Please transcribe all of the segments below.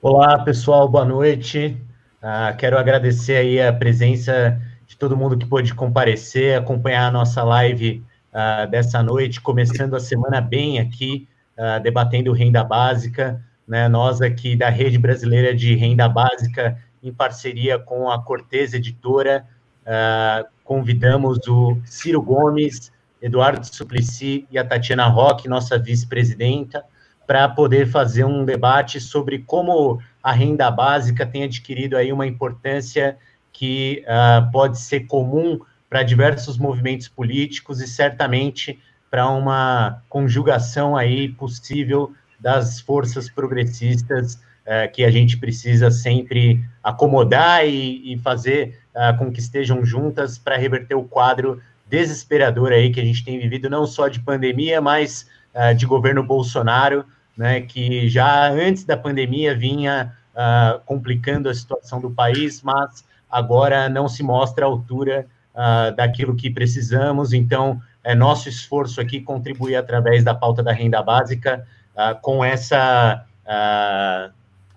Olá, pessoal, boa noite. Uh, quero agradecer aí a presença de todo mundo que pôde comparecer, acompanhar a nossa live uh, dessa noite, começando a semana bem aqui, uh, debatendo renda básica. Né? Nós aqui da Rede Brasileira de Renda Básica, em parceria com a Cortez Editora, convidamos o Ciro Gomes, Eduardo Suplicy e a Tatiana Roque, nossa vice-presidenta, para poder fazer um debate sobre como a renda básica tem adquirido aí uma importância que uh, pode ser comum para diversos movimentos políticos e certamente para uma conjugação aí possível das forças progressistas uh, que a gente precisa sempre acomodar e, e fazer uh, com que estejam juntas para reverter o quadro desesperador aí que a gente tem vivido, não só de pandemia, mas de governo Bolsonaro, né, que já antes da pandemia vinha uh, complicando a situação do país, mas agora não se mostra à altura uh, daquilo que precisamos. Então, é nosso esforço aqui contribuir através da pauta da renda básica uh, com essa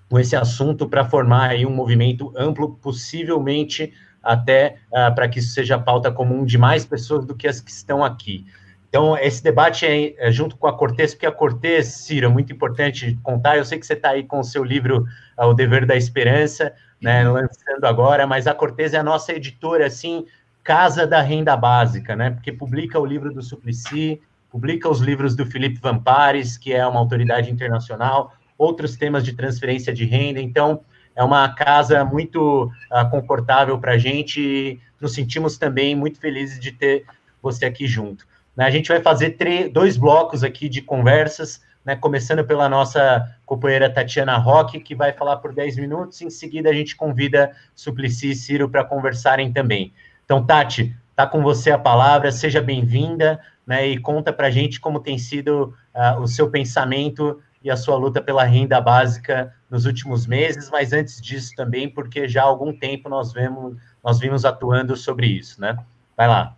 com esse assunto para formar aí um movimento amplo, possivelmente até para que isso seja pauta comum de mais pessoas do que as que estão aqui. Então, esse debate é, é, junto com a Cortez, porque a Cortez, Ciro, é muito importante contar. Eu sei que você está aí com o seu livro é, O Dever da Esperança, né, uhum. lançando agora, mas a Cortez é a nossa editora, assim, casa da renda básica, né? Porque publica o livro do Suplicy, publica os livros do Felipe Vampares, que é uma autoridade internacional, outros temas de transferência de renda. Então, é uma casa muito uh, confortável para a gente e nos sentimos também muito felizes de ter você aqui junto. Né? A gente vai fazer dois blocos aqui de conversas, né? começando pela nossa companheira Tatiana Roque, que vai falar por 10 minutos, em seguida a gente convida Suplicy e Ciro para conversarem também. Então, Tati, tá com você a palavra, seja bem-vinda, né, e conta para a gente como tem sido uh, o seu pensamento e a sua luta pela renda básica nos últimos meses, mas antes disso também, porque já há algum tempo nós vemos, nós vimos atuando sobre isso, né? Vai lá.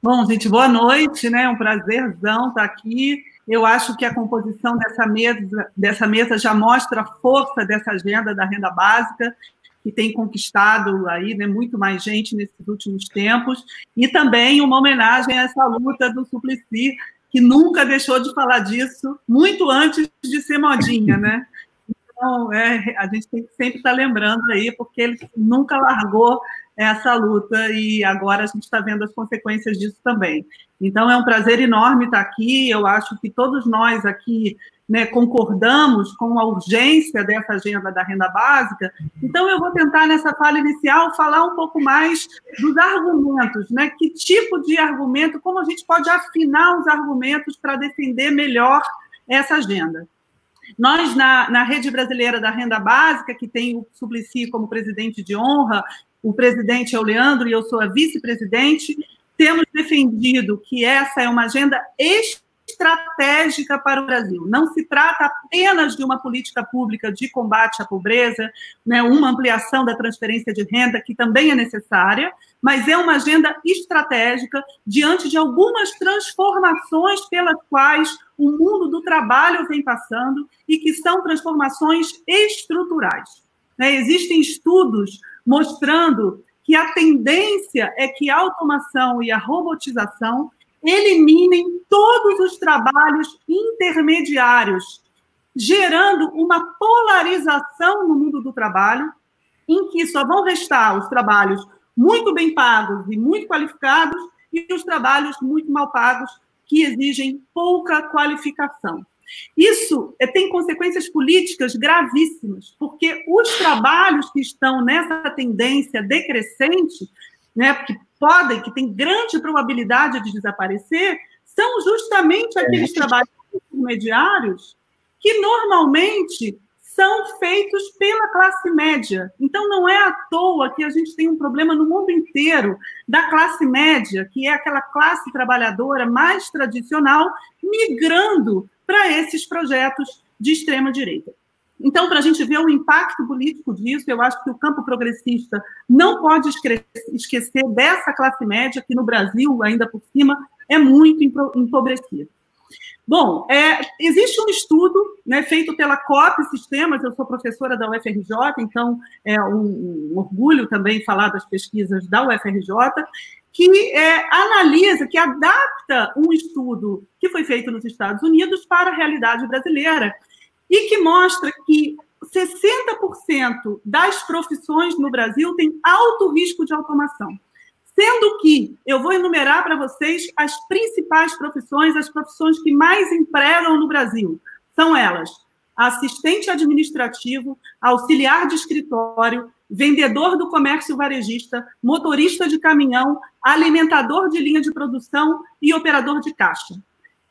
Bom, gente, boa noite, né? É um prazerzão estar aqui. Eu acho que a composição dessa mesa, dessa mesa já mostra a força dessa agenda da renda básica, que tem conquistado aí né, muito mais gente nesses últimos tempos, e também uma homenagem a essa luta do Suplicy, que nunca deixou de falar disso, muito antes de ser modinha, né? Então, é, a gente tem que sempre estar lembrando aí, porque ele nunca largou essa luta e agora a gente está vendo as consequências disso também. Então é um prazer enorme estar aqui. Eu acho que todos nós aqui né, concordamos com a urgência dessa agenda da renda básica. Então eu vou tentar nessa fala inicial falar um pouco mais dos argumentos, né? Que tipo de argumento, como a gente pode afinar os argumentos para defender melhor essa agenda. Nós, na, na Rede Brasileira da Renda Básica, que tem o Suplicy como presidente de honra o presidente é o Leandro e eu sou a vice-presidente, temos defendido que essa é uma agenda estratégica para o Brasil. Não se trata apenas de uma política pública de combate à pobreza, né, uma ampliação da transferência de renda, que também é necessária, mas é uma agenda estratégica diante de algumas transformações pelas quais o mundo do trabalho vem passando e que são transformações estruturais. Né? Existem estudos mostrando que a tendência é que a automação e a robotização eliminem todos os trabalhos intermediários, gerando uma polarização no mundo do trabalho, em que só vão restar os trabalhos muito bem pagos e muito qualificados e os trabalhos muito mal pagos que exigem pouca qualificação. Isso é, tem consequências políticas gravíssimas, porque os trabalhos que estão nessa tendência decrescente, né, que podem, que têm grande probabilidade de desaparecer, são justamente aqueles trabalhos intermediários que normalmente são feitos pela classe média. Então, não é à toa que a gente tem um problema no mundo inteiro da classe média, que é aquela classe trabalhadora mais tradicional, migrando para esses projetos de extrema-direita. Então, para a gente ver o impacto político disso, eu acho que o campo progressista não pode esquecer dessa classe média, que no Brasil, ainda por cima, é muito empobrecido. Bom, é, existe um estudo né, feito pela COP Sistemas, eu sou professora da UFRJ, então é um, um orgulho também falar das pesquisas da UFRJ, que é, analisa, que adapta um estudo que foi feito nos Estados Unidos para a realidade brasileira e que mostra que 60% das profissões no Brasil têm alto risco de automação. Sendo que eu vou enumerar para vocês as principais profissões, as profissões que mais empregam no Brasil. São elas: assistente administrativo, auxiliar de escritório, vendedor do comércio varejista, motorista de caminhão, alimentador de linha de produção e operador de caixa.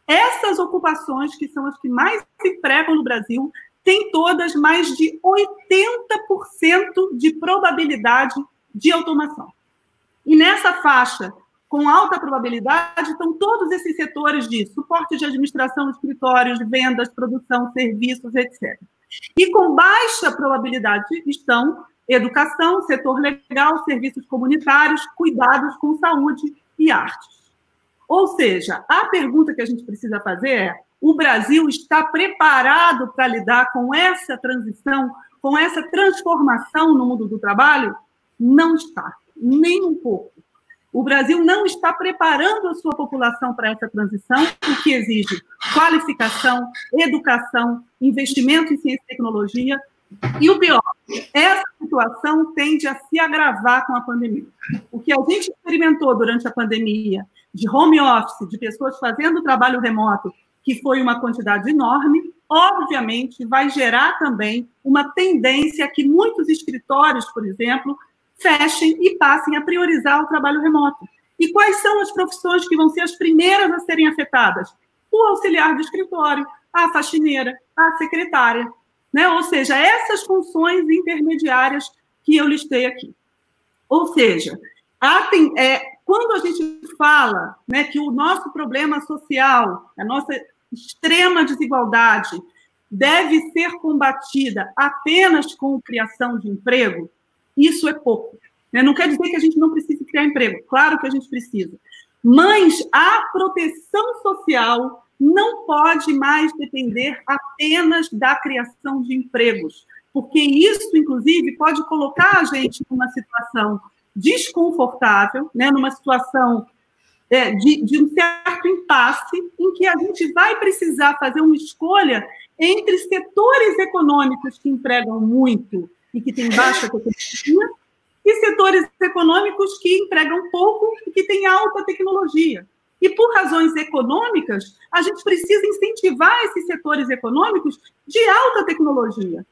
Essas ocupações, que são as que mais empregam no Brasil, têm todas mais de 80% de probabilidade de automação. E nessa faixa, com alta probabilidade, estão todos esses setores de suporte de administração, escritórios, vendas, produção, serviços, etc. E com baixa probabilidade estão educação, setor legal, serviços comunitários, cuidados com saúde e artes. Ou seja, a pergunta que a gente precisa fazer é: o Brasil está preparado para lidar com essa transição, com essa transformação no mundo do trabalho? Não está, nem um pouco. O Brasil não está preparando a sua população para essa transição, o que exige qualificação, educação, investimento em ciência e tecnologia. E o pior, essa situação tende a se agravar com a pandemia. O que a gente experimentou durante a pandemia, de home office, de pessoas fazendo trabalho remoto, que foi uma quantidade enorme, obviamente vai gerar também uma tendência que muitos escritórios, por exemplo, fechem e passem a priorizar o trabalho remoto. E quais são as profissões que vão ser as primeiras a serem afetadas? O auxiliar de escritório, a faxineira, a secretária. Né? Ou seja, essas funções intermediárias que eu listei aqui. Ou seja, tem, é, quando a gente fala né, que o nosso problema social, a nossa extrema desigualdade, deve ser combatida apenas com criação de emprego, isso é pouco. Né? Não quer dizer que a gente não precise criar emprego, claro que a gente precisa. Mas a proteção social não pode mais depender apenas da criação de empregos, porque isso, inclusive, pode colocar a gente numa situação desconfortável, né, numa situação é, de, de um certo impasse, em que a gente vai precisar fazer uma escolha entre setores econômicos que empregam muito e que têm baixa tecnologia, e setores econômicos que empregam pouco e que têm alta tecnologia. E por razões econômicas, a gente precisa incentivar esses setores econômicos de alta tecnologia,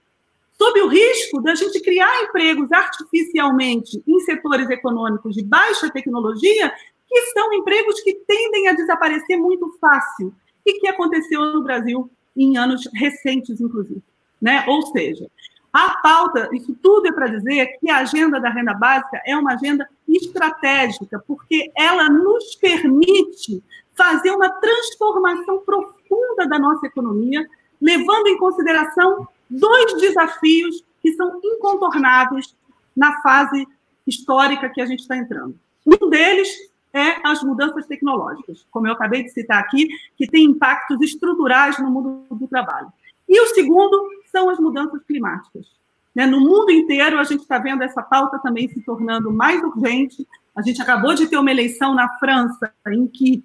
sob o risco da gente criar empregos artificialmente em setores econômicos de baixa tecnologia, que são empregos que tendem a desaparecer muito fácil e que aconteceu no Brasil em anos recentes, inclusive. Né? Ou seja, a pauta, isso tudo é para dizer que a agenda da renda básica é uma agenda estratégica, porque ela nos permite fazer uma transformação profunda da nossa economia, levando em consideração dois desafios que são incontornáveis na fase histórica que a gente está entrando. Um deles é as mudanças tecnológicas, como eu acabei de citar aqui, que tem impactos estruturais no mundo do trabalho. E o segundo são as mudanças climáticas. Né? No mundo inteiro, a gente está vendo essa pauta também se tornando mais urgente. A gente acabou de ter uma eleição na França, em que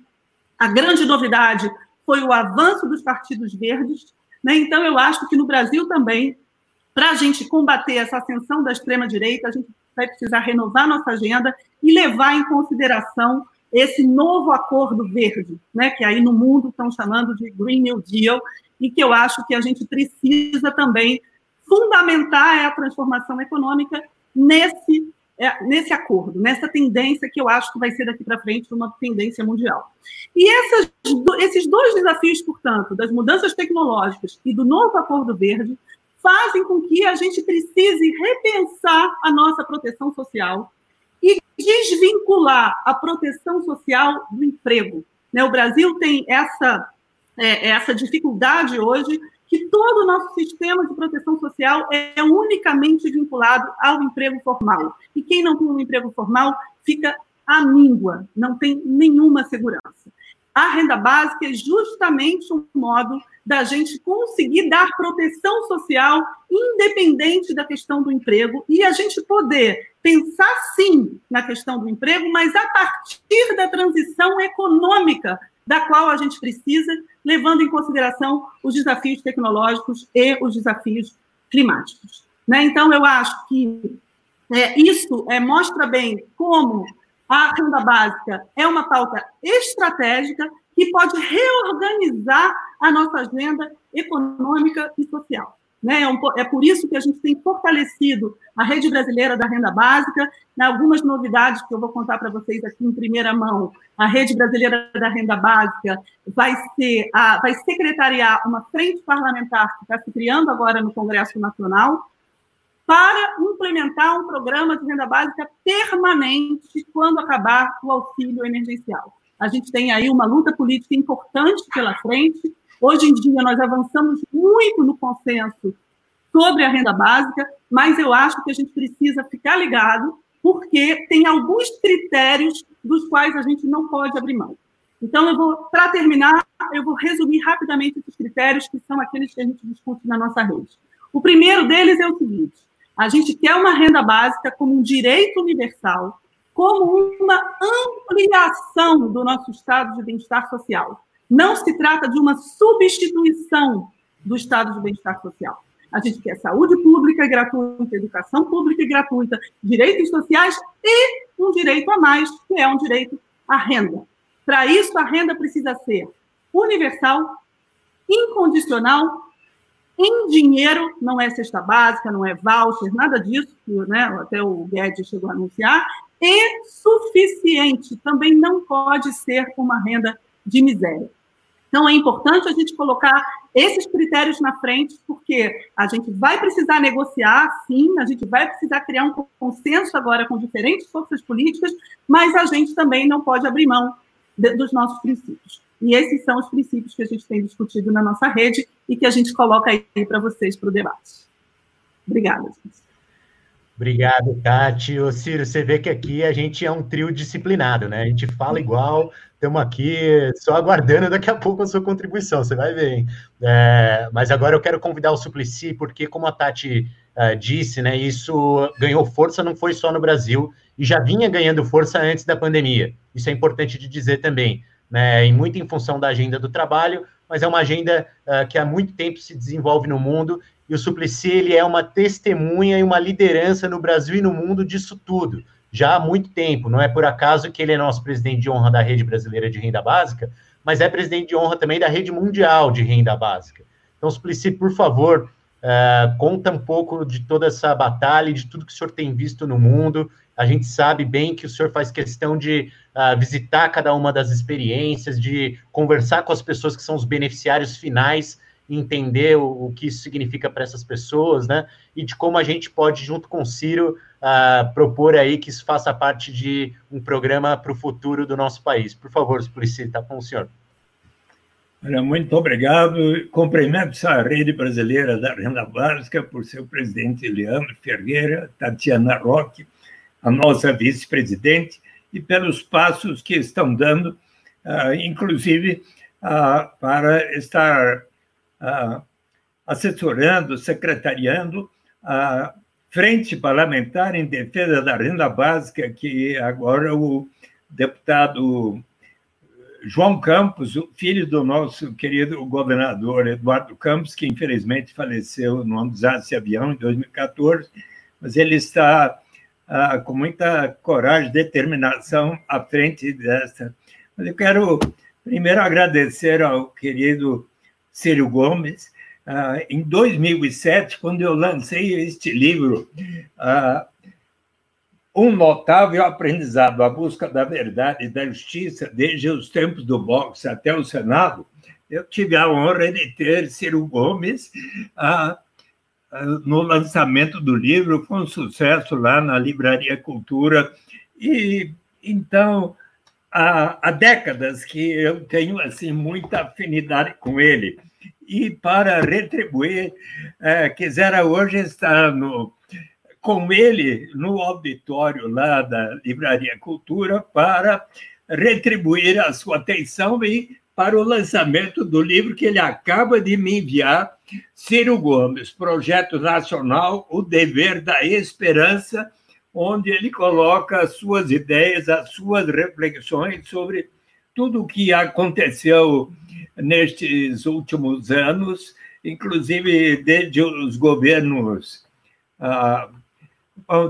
a grande novidade foi o avanço dos partidos verdes. Né? Então, eu acho que no Brasil também, para a gente combater essa ascensão da extrema-direita, a gente vai precisar renovar nossa agenda e levar em consideração esse novo acordo verde, né, que aí no mundo estão chamando de Green New Deal, e que eu acho que a gente precisa também fundamentar a transformação econômica nesse, é, nesse acordo, nessa tendência que eu acho que vai ser daqui para frente uma tendência mundial. E essas, esses dois desafios, portanto, das mudanças tecnológicas e do novo acordo verde, fazem com que a gente precise repensar a nossa proteção social e desvincular a proteção social do emprego. Né? O Brasil tem essa, é, essa dificuldade hoje que todo o nosso sistema de proteção social é unicamente vinculado ao emprego formal. E quem não tem um emprego formal fica à míngua, não tem nenhuma segurança. a renda básica é justamente um modo da gente conseguir dar proteção social independente da questão do emprego e a gente poder pensar sim na questão do emprego, mas a partir da transição econômica da qual a gente precisa, levando em consideração os desafios tecnológicos e os desafios climáticos. Né? Então, eu acho que é, isso é, mostra bem como a renda básica é uma pauta estratégica que pode reorganizar a nossa agenda econômica e social. Né? É, é por isso que a gente tem fortalecido a rede brasileira da renda básica. Né? Algumas novidades que eu vou contar para vocês aqui em primeira mão. A rede brasileira da renda básica vai ser, a, vai secretariar uma frente parlamentar que está se criando agora no Congresso Nacional, para implementar um programa de renda básica permanente quando acabar o auxílio emergencial. A gente tem aí uma luta política importante pela frente. Hoje em dia, nós avançamos muito no consenso sobre a renda básica, mas eu acho que a gente precisa ficar ligado, porque tem alguns critérios dos quais a gente não pode abrir mão. Então, eu vou, para terminar, eu vou resumir rapidamente esses critérios, que são aqueles que a gente discute na nossa rede. O primeiro deles é o seguinte: a gente quer uma renda básica como um direito universal, como uma ampliação do nosso estado de bem-estar social. Não se trata de uma substituição do estado de bem-estar social. A gente quer saúde pública e gratuita, educação pública e gratuita, direitos sociais e um direito a mais, que é um direito à renda. Para isso, a renda precisa ser universal, incondicional em dinheiro, não é cesta básica, não é voucher, nada disso, né? até o Guedes chegou a anunciar, e suficiente, também não pode ser uma renda de miséria. Então, é importante a gente colocar esses critérios na frente, porque a gente vai precisar negociar, sim, a gente vai precisar criar um consenso agora com diferentes forças políticas, mas a gente também não pode abrir mão de, dos nossos princípios. E esses são os princípios que a gente tem discutido na nossa rede e que a gente coloca aí para vocês para o debate. Obrigada, gente. Obrigado, Tati. Ô, Ciro, você vê que aqui a gente é um trio disciplinado, né? A gente fala igual, estamos aqui só aguardando daqui a pouco a sua contribuição, você vai ver, hein? É, mas agora eu quero convidar o Suplicy, porque, como a Tati uh, disse, né, isso ganhou força não foi só no Brasil, e já vinha ganhando força antes da pandemia. Isso é importante de dizer também né, e muito em função da agenda do trabalho, mas é uma agenda uh, que há muito tempo se desenvolve no mundo, e o Suplicy ele é uma testemunha e uma liderança no Brasil e no mundo disso tudo, já há muito tempo, não é por acaso que ele é nosso presidente de honra da Rede Brasileira de Renda Básica, mas é presidente de honra também da Rede Mundial de Renda Básica. Então, Suplicy, por favor, uh, conta um pouco de toda essa batalha e de tudo que o senhor tem visto no mundo, a gente sabe bem que o senhor faz questão de uh, visitar cada uma das experiências, de conversar com as pessoas que são os beneficiários finais, entender o, o que isso significa para essas pessoas, né? E de como a gente pode, junto com o Ciro, uh, propor aí que isso faça parte de um programa para o futuro do nosso país. Por favor, está com o senhor. Olha, muito obrigado. Cumprimento a rede brasileira da renda básica por seu presidente Leandro Ferreira, Tatiana Roque, a nossa vice-presidente, e pelos passos que estão dando, uh, inclusive uh, para estar uh, assessorando, secretariando a Frente Parlamentar em Defesa da Renda Básica, que agora o deputado João Campos, filho do nosso querido governador Eduardo Campos, que infelizmente faleceu num desastre de avião em 2014, mas ele está ah, com muita coragem determinação à frente dessa. Mas eu quero primeiro agradecer ao querido Círio Gomes. Ah, em 2007, quando eu lancei este livro, ah, Um Notável Aprendizado, A Busca da Verdade e da Justiça, desde os tempos do boxe até o Senado, eu tive a honra de ter Ciro Gomes no lançamento do livro, foi um sucesso lá na Livraria Cultura. E então, há, há décadas que eu tenho assim muita afinidade com ele. E para retribuir, é, quisera hoje estar no, com ele no auditório lá da Livraria Cultura para retribuir a sua atenção e para o lançamento do livro que ele acaba de me enviar, Ciro Gomes, Projeto Nacional O Dever da Esperança, onde ele coloca as suas ideias, as suas reflexões sobre tudo o que aconteceu nestes últimos anos, inclusive desde os governos, ah,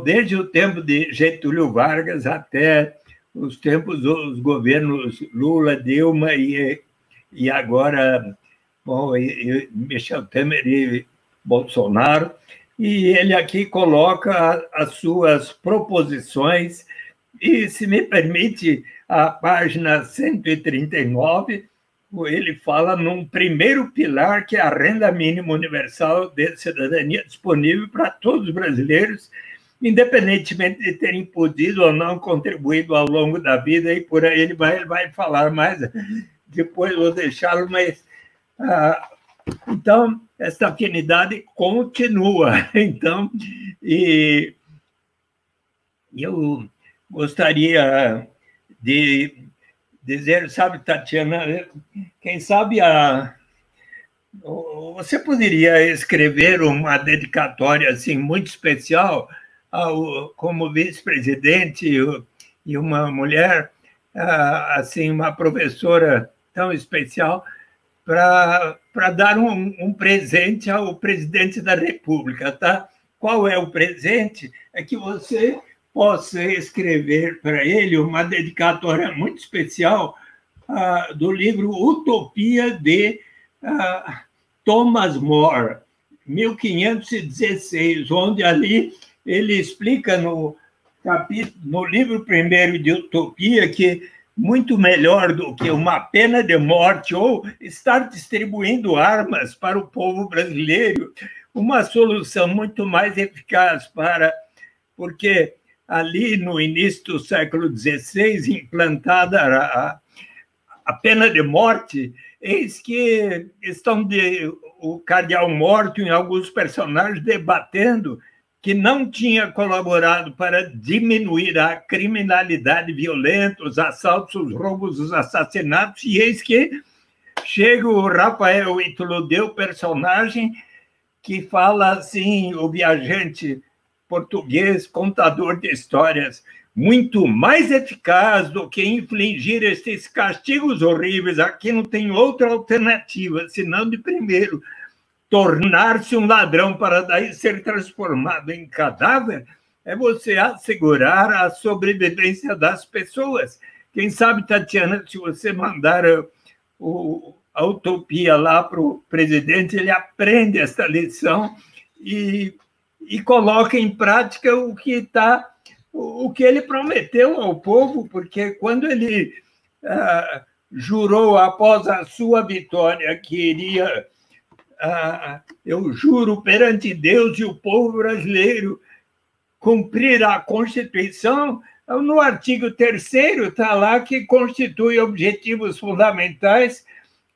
desde o tempo de Getúlio Vargas até os tempos dos governos Lula, Dilma e, e agora bom, e, e Michel Temer e Bolsonaro. E ele aqui coloca as suas proposições, e, se me permite, a página 139, ele fala num primeiro pilar, que é a renda mínima universal de cidadania disponível para todos os brasileiros, independentemente de terem podido ou não contribuído ao longo da vida, e por aí ele vai, ele vai falar mais, depois vou deixá-lo, mas. Ah, então, essa afinidade continua. Então, e eu gostaria de dizer, sabe, Tatiana, quem sabe a. Você poderia escrever uma dedicatória assim muito especial ao, como vice-presidente e uma mulher, assim, uma professora tão especial, para dar um, um, presente ao presidente da República, tá? Qual é o presente? É que você possa escrever para ele uma dedicatória muito especial uh, do livro Utopia de uh, Thomas More, 1516, onde ali ele explica no capítulo, no livro primeiro de Utopia que muito melhor do que uma pena de morte ou estar distribuindo armas para o povo brasileiro, uma solução muito mais eficaz para porque ali no início do século XVI implantada a, a pena de morte, eis que estão de, o cardeal morto e alguns personagens debatendo que não tinha colaborado para diminuir a criminalidade violenta, os assaltos, os roubos, os assassinatos, e eis que chega o Rafael Itludeu, personagem que fala assim, o viajante português, contador de histórias, muito mais eficaz do que infligir esses castigos horríveis. Aqui não tem outra alternativa, senão de primeiro tornar-se um ladrão para daí ser transformado em cadáver, é você assegurar a sobrevivência das pessoas. Quem sabe, Tatiana, se você mandar o, a utopia lá para o presidente, ele aprende essa lição e, e coloca em prática o que está o que ele prometeu ao povo, porque quando ele ah, jurou após a sua vitória que iria ah, eu juro perante Deus e o povo brasileiro cumprir a Constituição, no artigo 3 está lá que constitui objetivos fundamentais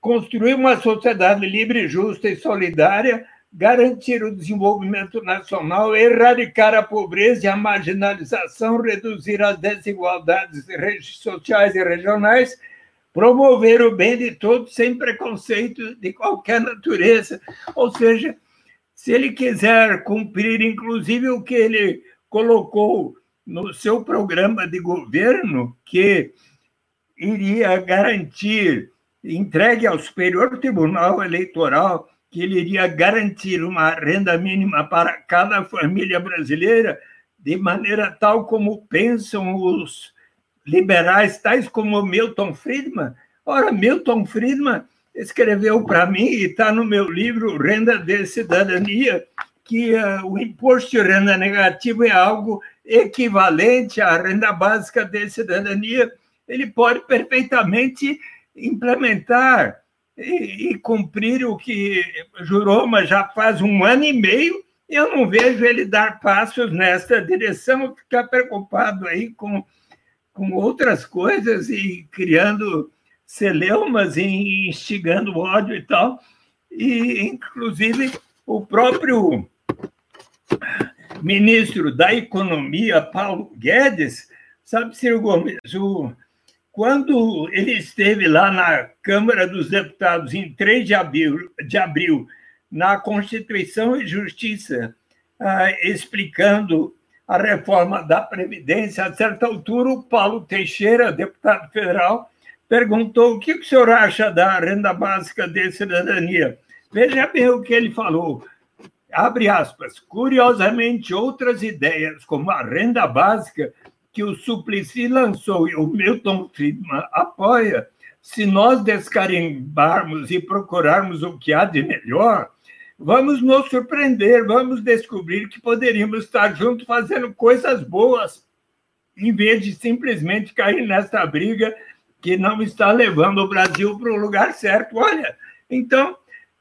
construir uma sociedade livre, justa e solidária, garantir o desenvolvimento nacional, erradicar a pobreza e a marginalização, reduzir as desigualdades sociais e regionais, promover o bem de todos sem preconceito de qualquer natureza. Ou seja, se ele quiser cumprir, inclusive, o que ele colocou no seu programa de governo, que iria garantir, entregue ao Superior Tribunal Eleitoral, que ele iria garantir uma renda mínima para cada família brasileira, de maneira tal como pensam os liberais, tais como Milton Friedman. Ora, Milton Friedman escreveu para mim, e está no meu livro Renda de Cidadania, que uh, o imposto de renda negativa é algo equivalente à renda básica de cidadania. Ele pode perfeitamente implementar e, e cumprir o que jurou, mas já faz um ano e meio. Eu não vejo ele dar passos nessa direção, ficar preocupado aí com com outras coisas e criando celeumas e instigando ódio e tal. E, inclusive, o próprio ministro da Economia, Paulo Guedes, sabe, Ciro Gomes, o, quando ele esteve lá na Câmara dos Deputados em 3 de abril, de abril na Constituição e Justiça, ah, explicando a reforma da Previdência, a certa altura, o Paulo Teixeira, deputado federal, perguntou o que o senhor acha da renda básica de cidadania. Veja bem o que ele falou. Abre aspas. Curiosamente, outras ideias, como a renda básica, que o Suplicy lançou e o Milton Friedman apoia, se nós descarimbarmos e procurarmos o que há de melhor, vamos nos surpreender, vamos descobrir que poderíamos estar juntos fazendo coisas boas, em vez de simplesmente cair nessa briga que não está levando o Brasil para o lugar certo. Olha, então,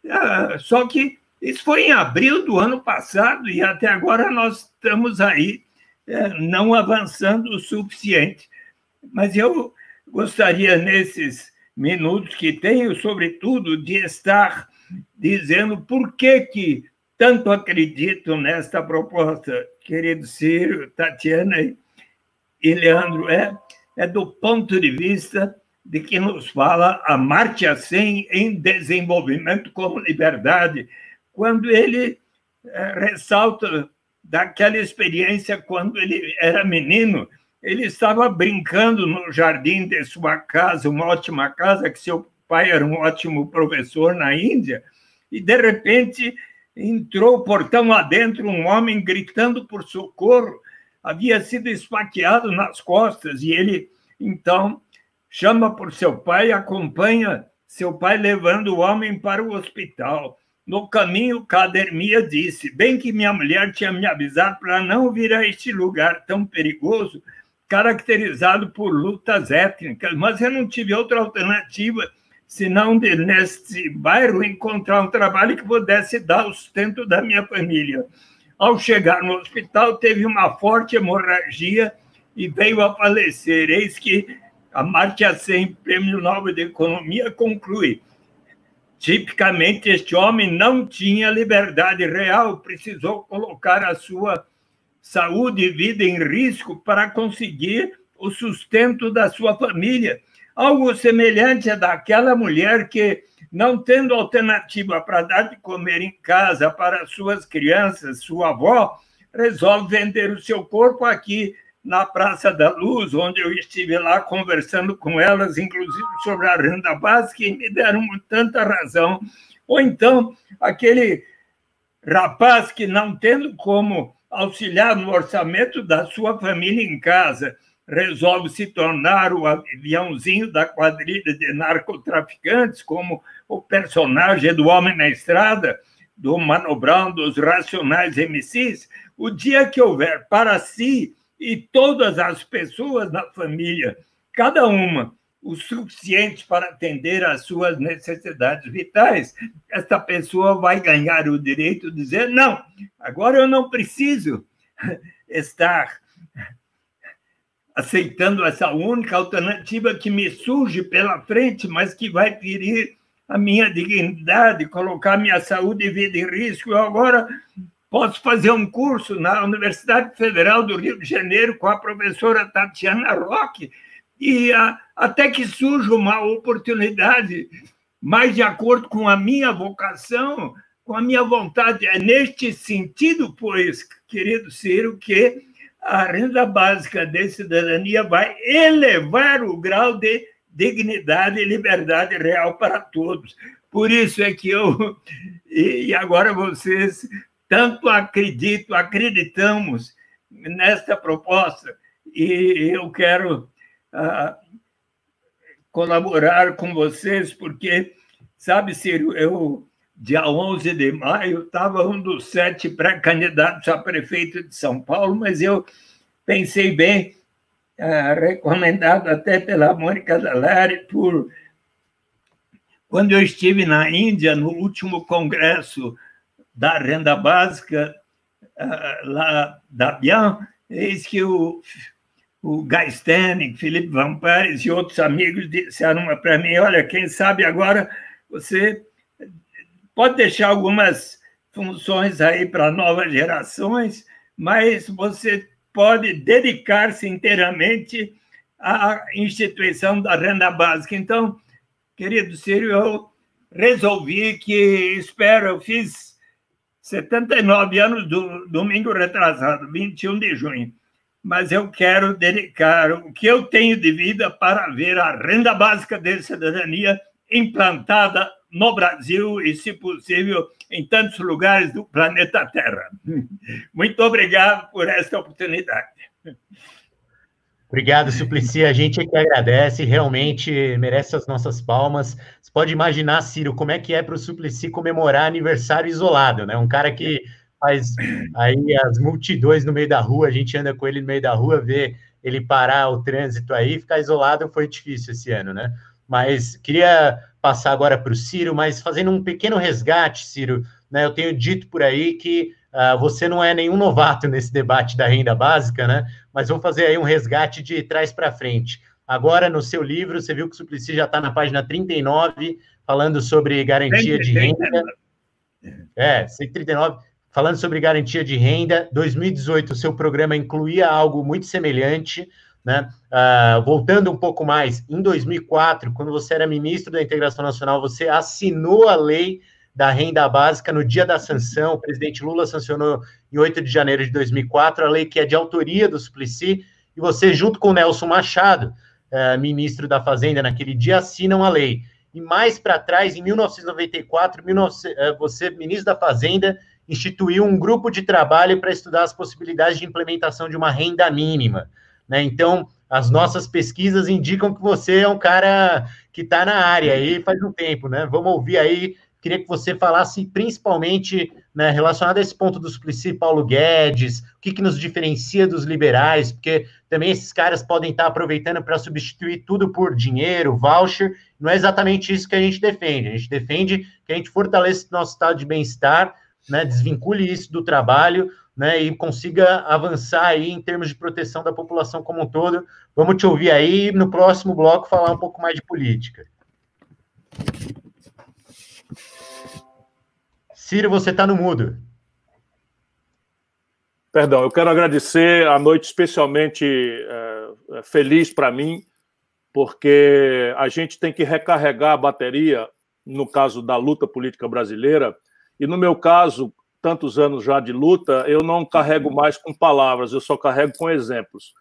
ah, só que isso foi em abril do ano passado e até agora nós estamos aí é, não avançando o suficiente. Mas eu gostaria, nesses minutos que tenho, sobretudo, de estar dizendo por que, que tanto acredito nesta proposta, querido Ciro, Tatiana e Leandro, é, é do ponto de vista de que nos fala a Marte 100 em desenvolvimento como liberdade, quando ele é, ressalta daquela experiência quando ele era menino. Ele estava brincando no jardim de sua casa, uma ótima casa, que seu pai era um ótimo professor na Índia, e de repente entrou portão adentro um homem gritando por socorro. Havia sido esfaqueado nas costas e ele então chama por seu pai, acompanha seu pai levando o homem para o hospital. No caminho, Cadermia disse: Bem que minha mulher tinha me avisado para não vir a este lugar tão perigoso, caracterizado por lutas étnicas, mas eu não tive outra alternativa senão de, neste bairro, encontrar um trabalho que pudesse dar o sustento da minha família. Ao chegar no hospital, teve uma forte hemorragia e veio a falecer. Eis que a Martia Sen, Prêmio Nobel de Economia, conclui Tipicamente, este homem não tinha liberdade real, precisou colocar a sua saúde e vida em risco para conseguir o sustento da sua família. Algo semelhante a daquela mulher que, não tendo alternativa para dar de comer em casa para suas crianças, sua avó, resolve vender o seu corpo aqui na Praça da Luz, onde eu estive lá conversando com elas, inclusive sobre a renda básica, e me deram tanta razão. Ou então, aquele rapaz que, não tendo como auxiliar no orçamento da sua família em casa, resolve se tornar o aviãozinho da quadrilha de narcotraficantes, como o personagem do Homem na Estrada, do Mano Brown, dos Racionais MCs, o dia que houver para si e todas as pessoas na família, cada uma o suficiente para atender às suas necessidades vitais, esta pessoa vai ganhar o direito de dizer: não, agora eu não preciso estar aceitando essa única alternativa que me surge pela frente, mas que vai ferir a minha dignidade, colocar minha saúde e vida em risco. Eu agora Posso fazer um curso na Universidade Federal do Rio de Janeiro com a professora Tatiana Roque, e a, até que surja uma oportunidade mais de acordo com a minha vocação, com a minha vontade. É neste sentido, pois, querido Ciro, que a renda básica de cidadania vai elevar o grau de dignidade e liberdade real para todos. Por isso é que eu. E agora vocês tanto acredito, acreditamos nesta proposta e eu quero uh, colaborar com vocês, porque, sabe, Ciro, eu, dia 11 de maio, estava um dos sete pré-candidatos a prefeito de São Paulo, mas eu pensei bem, uh, recomendado até pela Mônica Dalari, por quando eu estive na Índia, no último congresso da renda básica uh, lá da Bian, eis que o, o Stanning, Felipe Van Pares e outros amigos disseram para mim, olha, quem sabe agora você pode deixar algumas funções aí para novas gerações, mas você pode dedicar-se inteiramente a instituição da renda básica. Então, querido Círio, eu resolvi que espero, eu fiz 79 anos do domingo retrasado, 21 de junho, mas eu quero dedicar o que eu tenho de vida para ver a renda básica de cidadania implantada no Brasil e, se possível, em tantos lugares do planeta Terra. Muito obrigado por esta oportunidade. Obrigado, Suplicy. A gente é que agradece, realmente merece as nossas palmas. Você pode imaginar, Ciro, como é que é para o Suplicy comemorar aniversário isolado, né? Um cara que faz aí as multidões no meio da rua, a gente anda com ele no meio da rua, vê ele parar o trânsito aí, ficar isolado foi difícil esse ano, né? Mas queria passar agora para o Ciro, mas fazendo um pequeno resgate, Ciro, né? Eu tenho dito por aí que uh, você não é nenhum novato nesse debate da renda básica, né? mas vou fazer aí um resgate de trás para frente. Agora, no seu livro, você viu que o Suplicy já está na página 39, falando sobre garantia de renda. É, 139, falando sobre garantia de renda. 2018, o seu programa incluía algo muito semelhante, né? Uh, voltando um pouco mais, em 2004, quando você era ministro da Integração Nacional, você assinou a lei da renda básica no dia da sanção. O presidente Lula sancionou em 8 de janeiro de 2004 a lei que é de autoria do Suplicy, e você, junto com Nelson Machado, eh, ministro da Fazenda, naquele dia, assinam a lei. E mais para trás, em 1994, 19, eh, você, ministro da Fazenda, instituiu um grupo de trabalho para estudar as possibilidades de implementação de uma renda mínima. Né? Então, as nossas pesquisas indicam que você é um cara que está na área aí faz um tempo, né? Vamos ouvir aí Queria que você falasse principalmente né, relacionado a esse ponto do Suplicy Paulo Guedes, o que, que nos diferencia dos liberais, porque também esses caras podem estar aproveitando para substituir tudo por dinheiro, voucher. Não é exatamente isso que a gente defende. A gente defende que a gente fortaleça o nosso estado de bem-estar, né, desvincule isso do trabalho, né, e consiga avançar aí em termos de proteção da população como um todo. Vamos te ouvir aí no próximo bloco falar um pouco mais de política. Ciro, você está no mudo. Perdão, eu quero agradecer a noite especialmente é, feliz para mim, porque a gente tem que recarregar a bateria, no caso da luta política brasileira, e no meu caso, tantos anos já de luta, eu não carrego mais com palavras, eu só carrego com exemplos.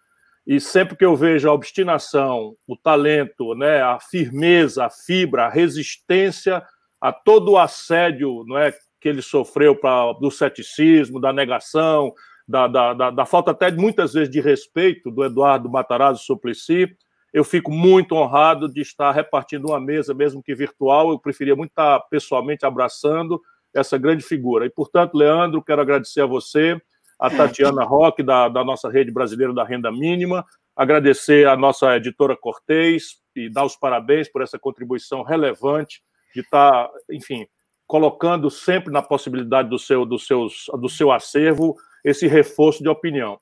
E sempre que eu vejo a obstinação, o talento, né, a firmeza, a fibra, a resistência a todo o assédio não é, que ele sofreu pra, do ceticismo, da negação, da, da, da, da, falta até muitas vezes de respeito do Eduardo Matarazzo Suplicy. Eu fico muito honrado de estar repartindo uma mesa, mesmo que virtual. Eu preferia muito estar pessoalmente abraçando essa grande figura. E, portanto, Leandro, quero agradecer a você, a Tatiana Roque, da, da nossa rede brasileira da renda mínima, agradecer a nossa editora Cortez e dar os parabéns por essa contribuição relevante de estar, enfim, colocando sempre na possibilidade do seu, do, seus, do seu acervo esse reforço de opinião. O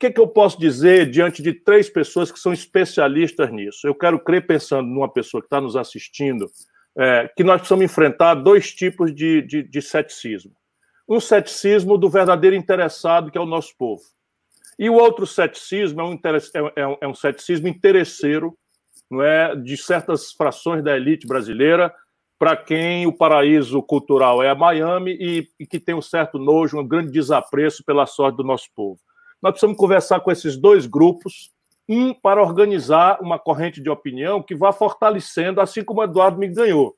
que, é que eu posso dizer diante de três pessoas que são especialistas nisso? Eu quero crer, pensando numa pessoa que está nos assistindo, é, que nós precisamos enfrentar dois tipos de, de, de ceticismo. Um ceticismo do verdadeiro interessado, que é o nosso povo. E o outro ceticismo é um, é, é, é um ceticismo interesseiro, não é, de certas frações da elite brasileira, para quem o paraíso cultural é a Miami e, e, que tem um certo nojo, um grande desapreço pela sorte do nosso povo. Nós precisamos conversar com esses dois grupos, um para organizar uma corrente de opinião que vá fortalecendo, assim como o Eduardo me ganhou.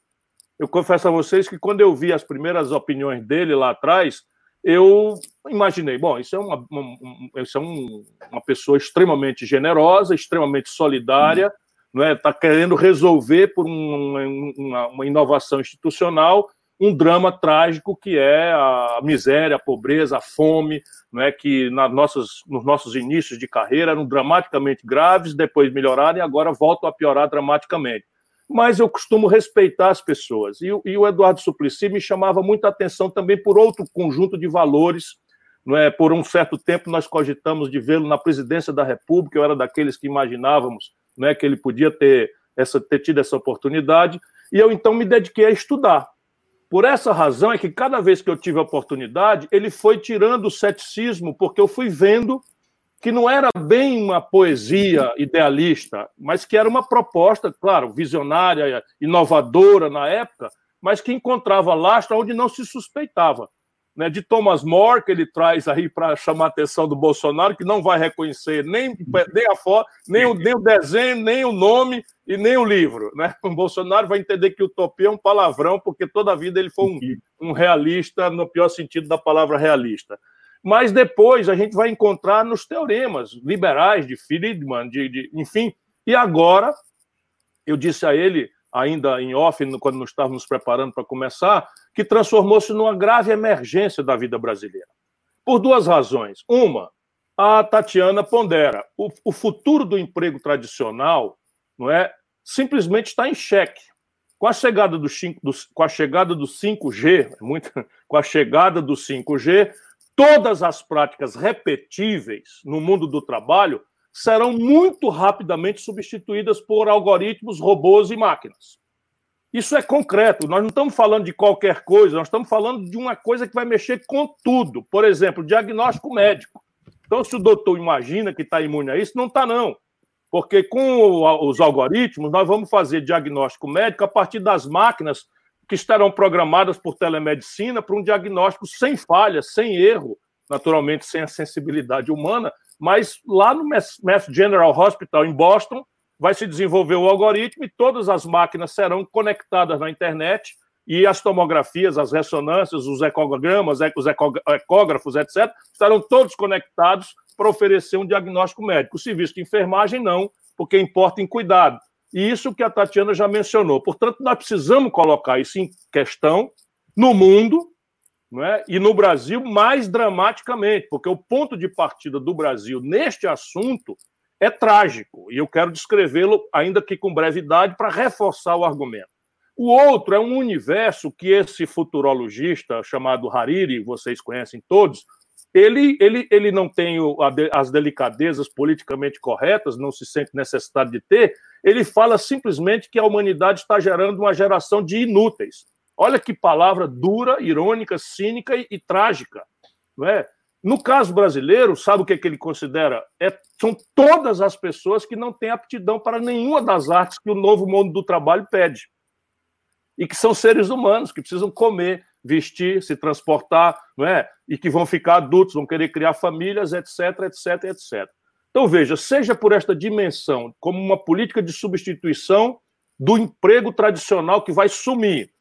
Eu confesso a vocês que quando eu vi as primeiras opiniões dele lá atrás, eu imaginei, bom, isso é uma, uma, isso é um, uma pessoa extremamente generosa, extremamente solidária, hum não é? Está querendo resolver por um, uma, uma, inovação institucional um drama trágico que é a miséria, a pobreza, a fome, não é? Que nossas, nos nossos inícios de carreira eram dramaticamente graves, depois melhoraram e agora voltam a piorar dramaticamente. Mas eu costumo respeitar as pessoas. E, e o Eduardo Suplicy me chamava muita atenção também por outro conjunto de valores não é? Por um certo tempo nós cogitamos de vê-lo na presidência da República, eu era daqueles que imaginávamos né, que ele podia ter, essa, ter tido essa oportunidade, e eu então me dediquei a estudar. Por essa razão é que cada vez que eu tive a oportunidade, ele foi tirando o ceticismo, porque eu fui vendo que não era bem uma poesia idealista, mas que era uma proposta, claro, visionária, inovadora na época, mas que encontrava lastro onde não se suspeitava. Né, de Thomas More, que ele traz aí para chamar a atenção do Bolsonaro, que não vai reconhecer nem, nem a foto, nem o, nem o desenho, nem o nome e nem o livro. Né? O Bolsonaro vai entender que utopia é um palavrão, porque toda a vida ele foi um, um realista, no pior sentido da palavra realista. Mas depois a gente vai encontrar nos teoremas liberais de Friedman, de, de enfim. E agora, eu disse a ele, ainda em off, quando nós estávamos preparando para começar, que transformou-se numa grave emergência da vida brasileira. Por duas razões. Uma, a Tatiana pondera, o, o futuro do emprego tradicional não é simplesmente está em xeque. Com a chegada do, 5, do, com a chegada do 5G, muito, com a chegada do 5G, todas as práticas repetíveis no mundo do trabalho serão muito rapidamente substituídas por algoritmos, robôs e máquinas. Isso é concreto, nós não estamos falando de qualquer coisa, nós estamos falando de uma coisa que vai mexer com tudo. Por exemplo, diagnóstico médico. Então, se o doutor imagina que está imune a isso, não está, não. Porque com os algoritmos, nós vamos fazer diagnóstico médico a partir das máquinas que estarão programadas por telemedicina para um diagnóstico sem falha, sem erro, naturalmente sem a sensibilidade humana, mas lá no Mass General Hospital, em Boston, vai se desenvolver o algoritmo e todas as máquinas serão conectadas na internet e as tomografias, as ressonâncias, os ecogramas, os ecógrafos, etc., estarão todos conectados para oferecer um diagnóstico médico. O serviço de enfermagem não, porque importa em cuidado. E isso que a Tatiana já mencionou. Portanto, nós precisamos colocar isso em questão no mundo não é? e no Brasil mais dramaticamente, porque o ponto de partida do Brasil neste assunto é trágico, e eu quero descrevê-lo, ainda que com brevidade, para reforçar o argumento. O outro é um universo que esse futurologista chamado Hariri, vocês conhecem todos, ele, ele, ele não tem as delicadezas politicamente corretas, não se sente necessidade de ter, ele fala simplesmente que a humanidade está gerando uma geração de inúteis. Olha que palavra dura, irônica, cínica e, e trágica. Não é? No caso brasileiro, sabe o que, é que ele considera? É, são todas as pessoas que não têm aptidão para nenhuma das artes que o novo mundo do trabalho pede. E que são seres humanos, que precisam comer, vestir, se transportar, não é? E que vão ficar adultos, vão querer criar famílias, etc, etc, etc. Então, veja, seja por esta dimensão, como uma política de substituição do emprego tradicional que vai sumir,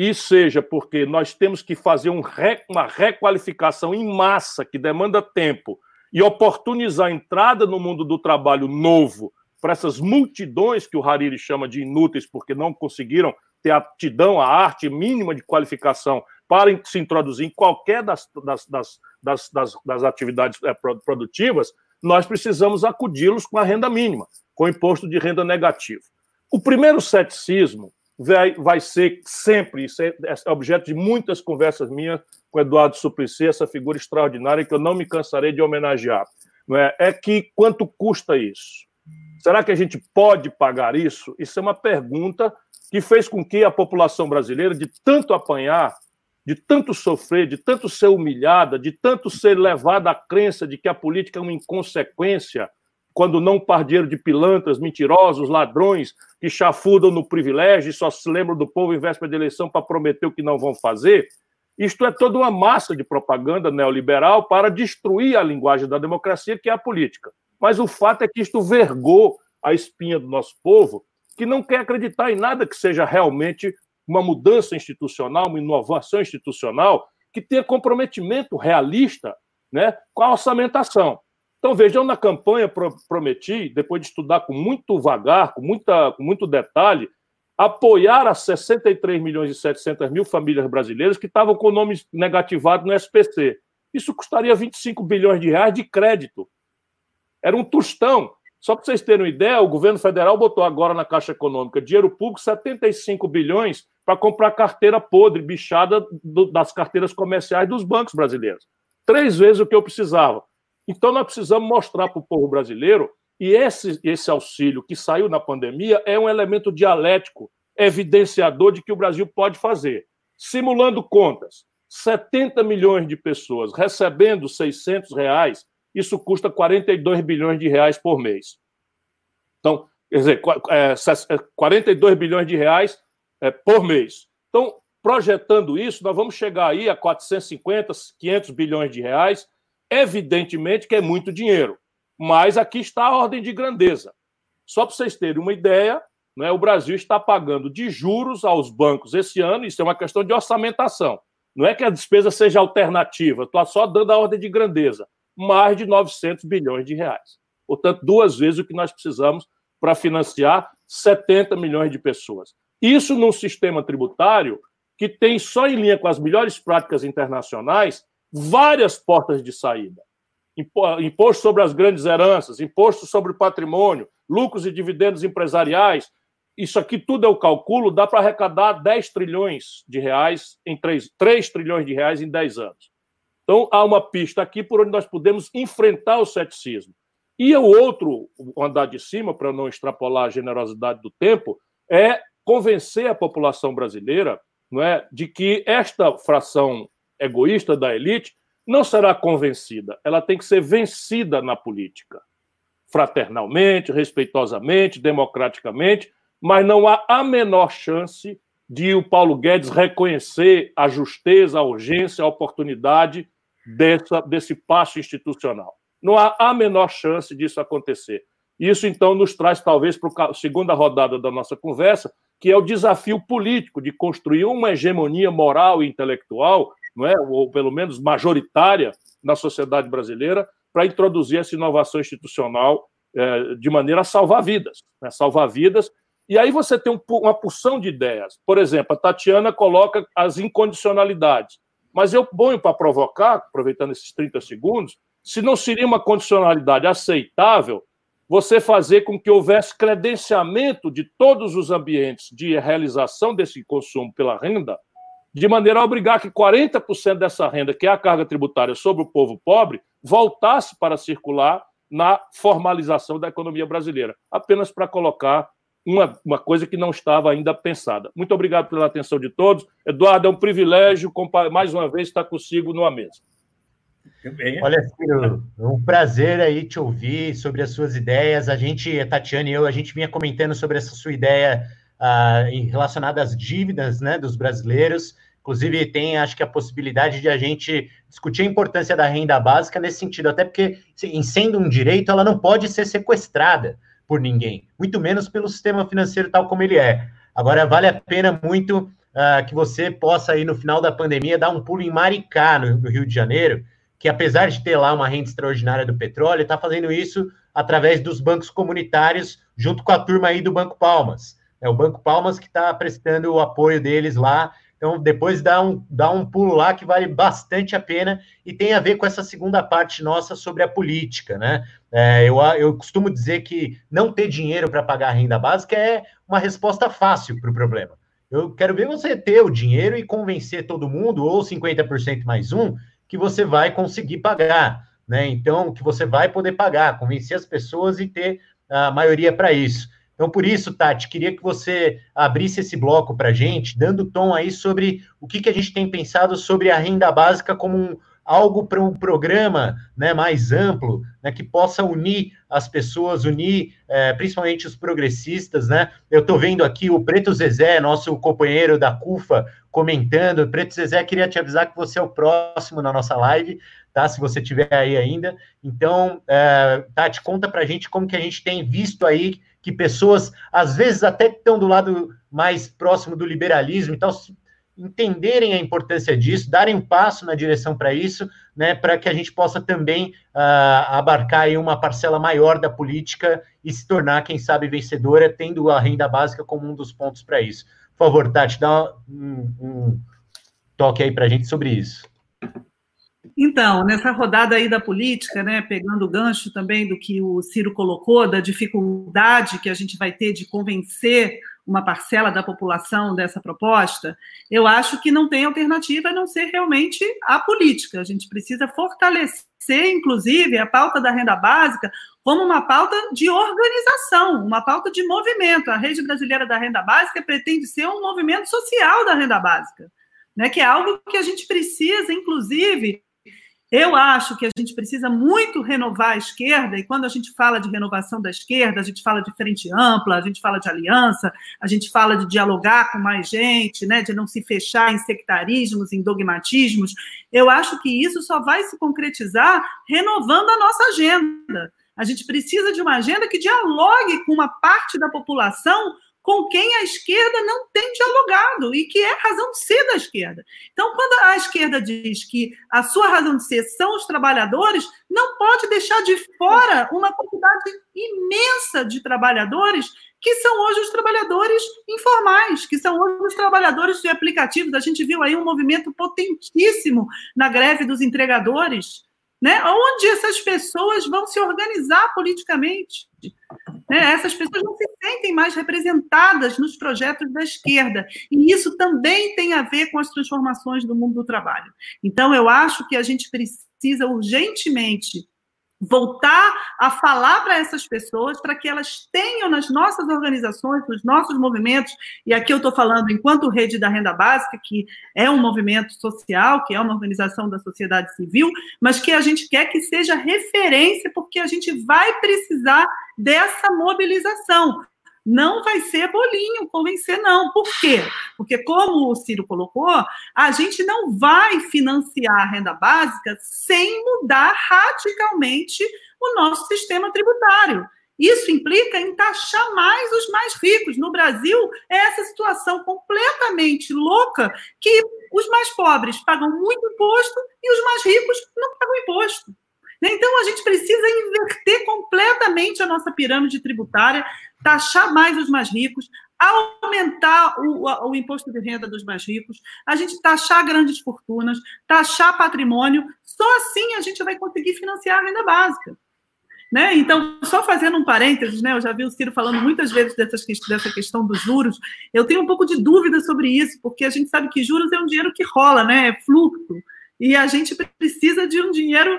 e seja porque nós temos que fazer um re, uma requalificação em massa que demanda tempo e oportunizar a entrada no mundo do trabalho novo para essas multidões que o Hariri chama de inúteis porque não conseguiram ter aptidão, a arte mínima de qualificação para se introduzir em qualquer das, das, das, das, das, atividades é, produtivas, nós precisamos acudi-los com a renda mínima, com o imposto de renda negativo. O primeiro ceticismo vai, vai ser sempre, isso é, é objeto de muitas conversas minhas com Eduardo Suplicy, essa figura extraordinária que eu não me cansarei de homenagear. Não é? é que quanto custa isso? Será que a gente pode pagar isso? Isso é uma pergunta que fez com que a população brasileira, de tanto apanhar, de tanto sofrer, de tanto ser humilhada, de tanto ser levada à crença de que a política é uma inconsequência, quando não pardieiro de pilantras, mentirosos, ladrões, que chafurdam no privilégio e só se lembram do povo em véspera de eleição para prometer o que não vão fazer. Isto é toda uma massa de propaganda neoliberal para destruir a linguagem da democracia, que é a política. Mas o fato é que isto vergou a espinha do nosso povo, que não quer acreditar em nada que seja realmente uma mudança institucional, uma inovação institucional, que tenha comprometimento realista né, com a orçamentação. Então, vejam, na campanha prometi, depois de estudar com muito vagar, com, muita, com muito detalhe, apoiar as 63 milhões e 700 mil famílias brasileiras que estavam com o nome negativado no SPC. Isso custaria 25 bilhões de reais de crédito. Era um tostão. Só para vocês terem uma ideia, o governo federal botou agora na Caixa Econômica dinheiro público 75 bilhões para comprar carteira podre, bichada do, das carteiras comerciais dos bancos brasileiros. Três vezes o que eu precisava. Então, nós precisamos mostrar para o povo brasileiro, e esse, esse auxílio que saiu na pandemia é um elemento dialético, evidenciador de que o Brasil pode fazer. Simulando contas, 70 milhões de pessoas recebendo 600 reais isso custa 42 bilhões de reais por mês. Então, quer dizer, é, 42 bilhões de reais é, por mês. Então, projetando isso, nós vamos chegar aí a 450, 500 bilhões de reais. Evidentemente que é muito dinheiro, mas aqui está a ordem de grandeza. Só para vocês terem uma ideia, né, o Brasil está pagando de juros aos bancos esse ano, isso é uma questão de orçamentação. Não é que a despesa seja alternativa, estou só dando a ordem de grandeza. Mais de 900 bilhões de reais. Portanto, duas vezes o que nós precisamos para financiar 70 milhões de pessoas. Isso num sistema tributário que tem só em linha com as melhores práticas internacionais várias portas de saída. Imposto sobre as grandes heranças, imposto sobre o patrimônio, lucros e dividendos empresariais. Isso aqui tudo é o cálculo, dá para arrecadar 10 trilhões de reais em 3, 3 trilhões de reais em 10 anos. Então, há uma pista aqui por onde nós podemos enfrentar o ceticismo. E o outro o andar de cima, para não extrapolar a generosidade do tempo, é convencer a população brasileira não é, de que esta fração egoísta da elite não será convencida, ela tem que ser vencida na política, fraternalmente, respeitosamente, democraticamente, mas não há a menor chance de o Paulo Guedes reconhecer a justeza, a urgência, a oportunidade dessa, desse passo institucional. Não há a menor chance disso acontecer. Isso, então, nos traz, talvez, para a segunda rodada da nossa conversa, que é o desafio político de construir uma hegemonia moral e intelectual, não é? ou pelo menos majoritária, na sociedade brasileira, para introduzir essa inovação institucional é, de maneira a salvar vidas. Né? Salvar vidas. E aí você tem um, uma porção de ideias. Por exemplo, a Tatiana coloca as incondicionalidades. Mas eu ponho para provocar, aproveitando esses 30 segundos, se não seria uma condicionalidade aceitável você fazer com que houvesse credenciamento de todos os ambientes de realização desse consumo pela renda, de maneira a obrigar que 40% dessa renda, que é a carga tributária sobre o povo pobre, voltasse para circular na formalização da economia brasileira. Apenas para colocar uma, uma coisa que não estava ainda pensada. Muito obrigado pela atenção de todos. Eduardo, é um privilégio, mais uma vez, estar consigo numa mesa. Olha, Ciro, um prazer aí te ouvir sobre as suas ideias. A gente, a Tatiana e eu, a gente vinha comentando sobre essa sua ideia uh, relacionada às dívidas né, dos brasileiros. Inclusive, tem, acho que, a possibilidade de a gente discutir a importância da renda básica nesse sentido, até porque, em sendo um direito, ela não pode ser sequestrada por ninguém, muito menos pelo sistema financeiro tal como ele é. Agora, vale a pena muito uh, que você possa, aí, no final da pandemia, dar um pulo em Maricá, no, no Rio de Janeiro, que apesar de ter lá uma renda extraordinária do petróleo, está fazendo isso através dos bancos comunitários, junto com a turma aí do Banco Palmas. É o Banco Palmas que está prestando o apoio deles lá. Então, depois dá um, dá um pulo lá que vale bastante a pena e tem a ver com essa segunda parte nossa sobre a política, né? É, eu, eu costumo dizer que não ter dinheiro para pagar a renda básica é uma resposta fácil para o problema. Eu quero ver você ter o dinheiro e convencer todo mundo, ou 50% mais um, que você vai conseguir pagar, né? Então, que você vai poder pagar, convencer as pessoas e ter a maioria para isso. Então, por isso, Tati, queria que você abrisse esse bloco para a gente, dando tom aí sobre o que, que a gente tem pensado sobre a renda básica como um, algo para um programa né, mais amplo, né, que possa unir as pessoas, unir é, principalmente os progressistas. Né? Eu estou vendo aqui o Preto Zezé, nosso companheiro da CUFA, comentando. Preto Zezé, queria te avisar que você é o próximo na nossa live, tá? Se você tiver aí ainda. Então, é, Tati, conta para a gente como que a gente tem visto aí que pessoas, às vezes até estão do lado mais próximo do liberalismo e tal, entenderem a importância disso, darem um passo na direção para isso, né, para que a gente possa também uh, abarcar aí uma parcela maior da política e se tornar, quem sabe, vencedora, tendo a renda básica como um dos pontos para isso. Por favor, Tati, dá um, um toque aí para a gente sobre isso. Então, nessa rodada aí da política, né, pegando o gancho também do que o Ciro colocou, da dificuldade que a gente vai ter de convencer uma parcela da população dessa proposta, eu acho que não tem alternativa a não ser realmente a política. A gente precisa fortalecer, inclusive, a pauta da renda básica como uma pauta de organização, uma pauta de movimento. A Rede Brasileira da Renda Básica pretende ser um movimento social da renda básica, né, que é algo que a gente precisa, inclusive, Eu acho que a gente precisa muito renovar a esquerda, e quando a gente fala de renovação da esquerda, a gente fala de frente ampla, a gente fala de aliança, a gente fala de dialogar com mais gente, né, de não se fechar em sectarismos, em dogmatismos. Eu acho que isso só vai se concretizar renovando a nossa agenda. A gente precisa de uma agenda que dialogue com uma parte da população com quem a esquerda não tem dialogado e que é a razão de ser da esquerda. Então, quando a esquerda diz que a sua razão de ser são os trabalhadores, não pode deixar de fora uma quantidade imensa de trabalhadores que são hoje os trabalhadores informais, que são hoje os trabalhadores de aplicativos. A gente viu aí um movimento potentíssimo na greve dos entregadores, né? Onde essas pessoas vão se organizar politicamente? Né? Essas pessoas não se sentem mais representadas nos projetos da esquerda. E isso também tem a ver com as transformações do mundo do trabalho. Então, eu acho que a gente precisa urgentemente voltar a falar para essas pessoas, para que elas tenham nas nossas organizações, nos nossos movimentos, e aqui eu estou falando enquanto rede da renda básica, que é um movimento social, que é uma organização da sociedade civil, mas que a gente quer que seja referência, porque a gente vai precisar dessa mobilização não vai ser bolinho convencer, não. Por quê? Porque, como o Ciro colocou, a gente não vai financiar a renda básica sem mudar radicalmente o nosso sistema tributário. Isso implica em taxar mais os mais ricos. No Brasil, é essa situação completamente louca que os mais pobres pagam muito imposto e os mais ricos não pagam imposto. Então, a gente precisa inverter completamente a nossa pirâmide tributária, taxar mais os mais ricos, aumentar o, o, imposto de renda dos mais ricos, a gente taxar grandes fortunas, taxar patrimônio, só assim a gente vai conseguir financiar a renda básica. Né? Então, só fazendo um parênteses, né? eu já vi o Ciro falando muitas vezes dessas, dessa questão dos juros, eu tenho um pouco de dúvida sobre isso, porque a gente sabe que juros é um dinheiro que rola, né? é fluxo, e a gente precisa de um dinheiro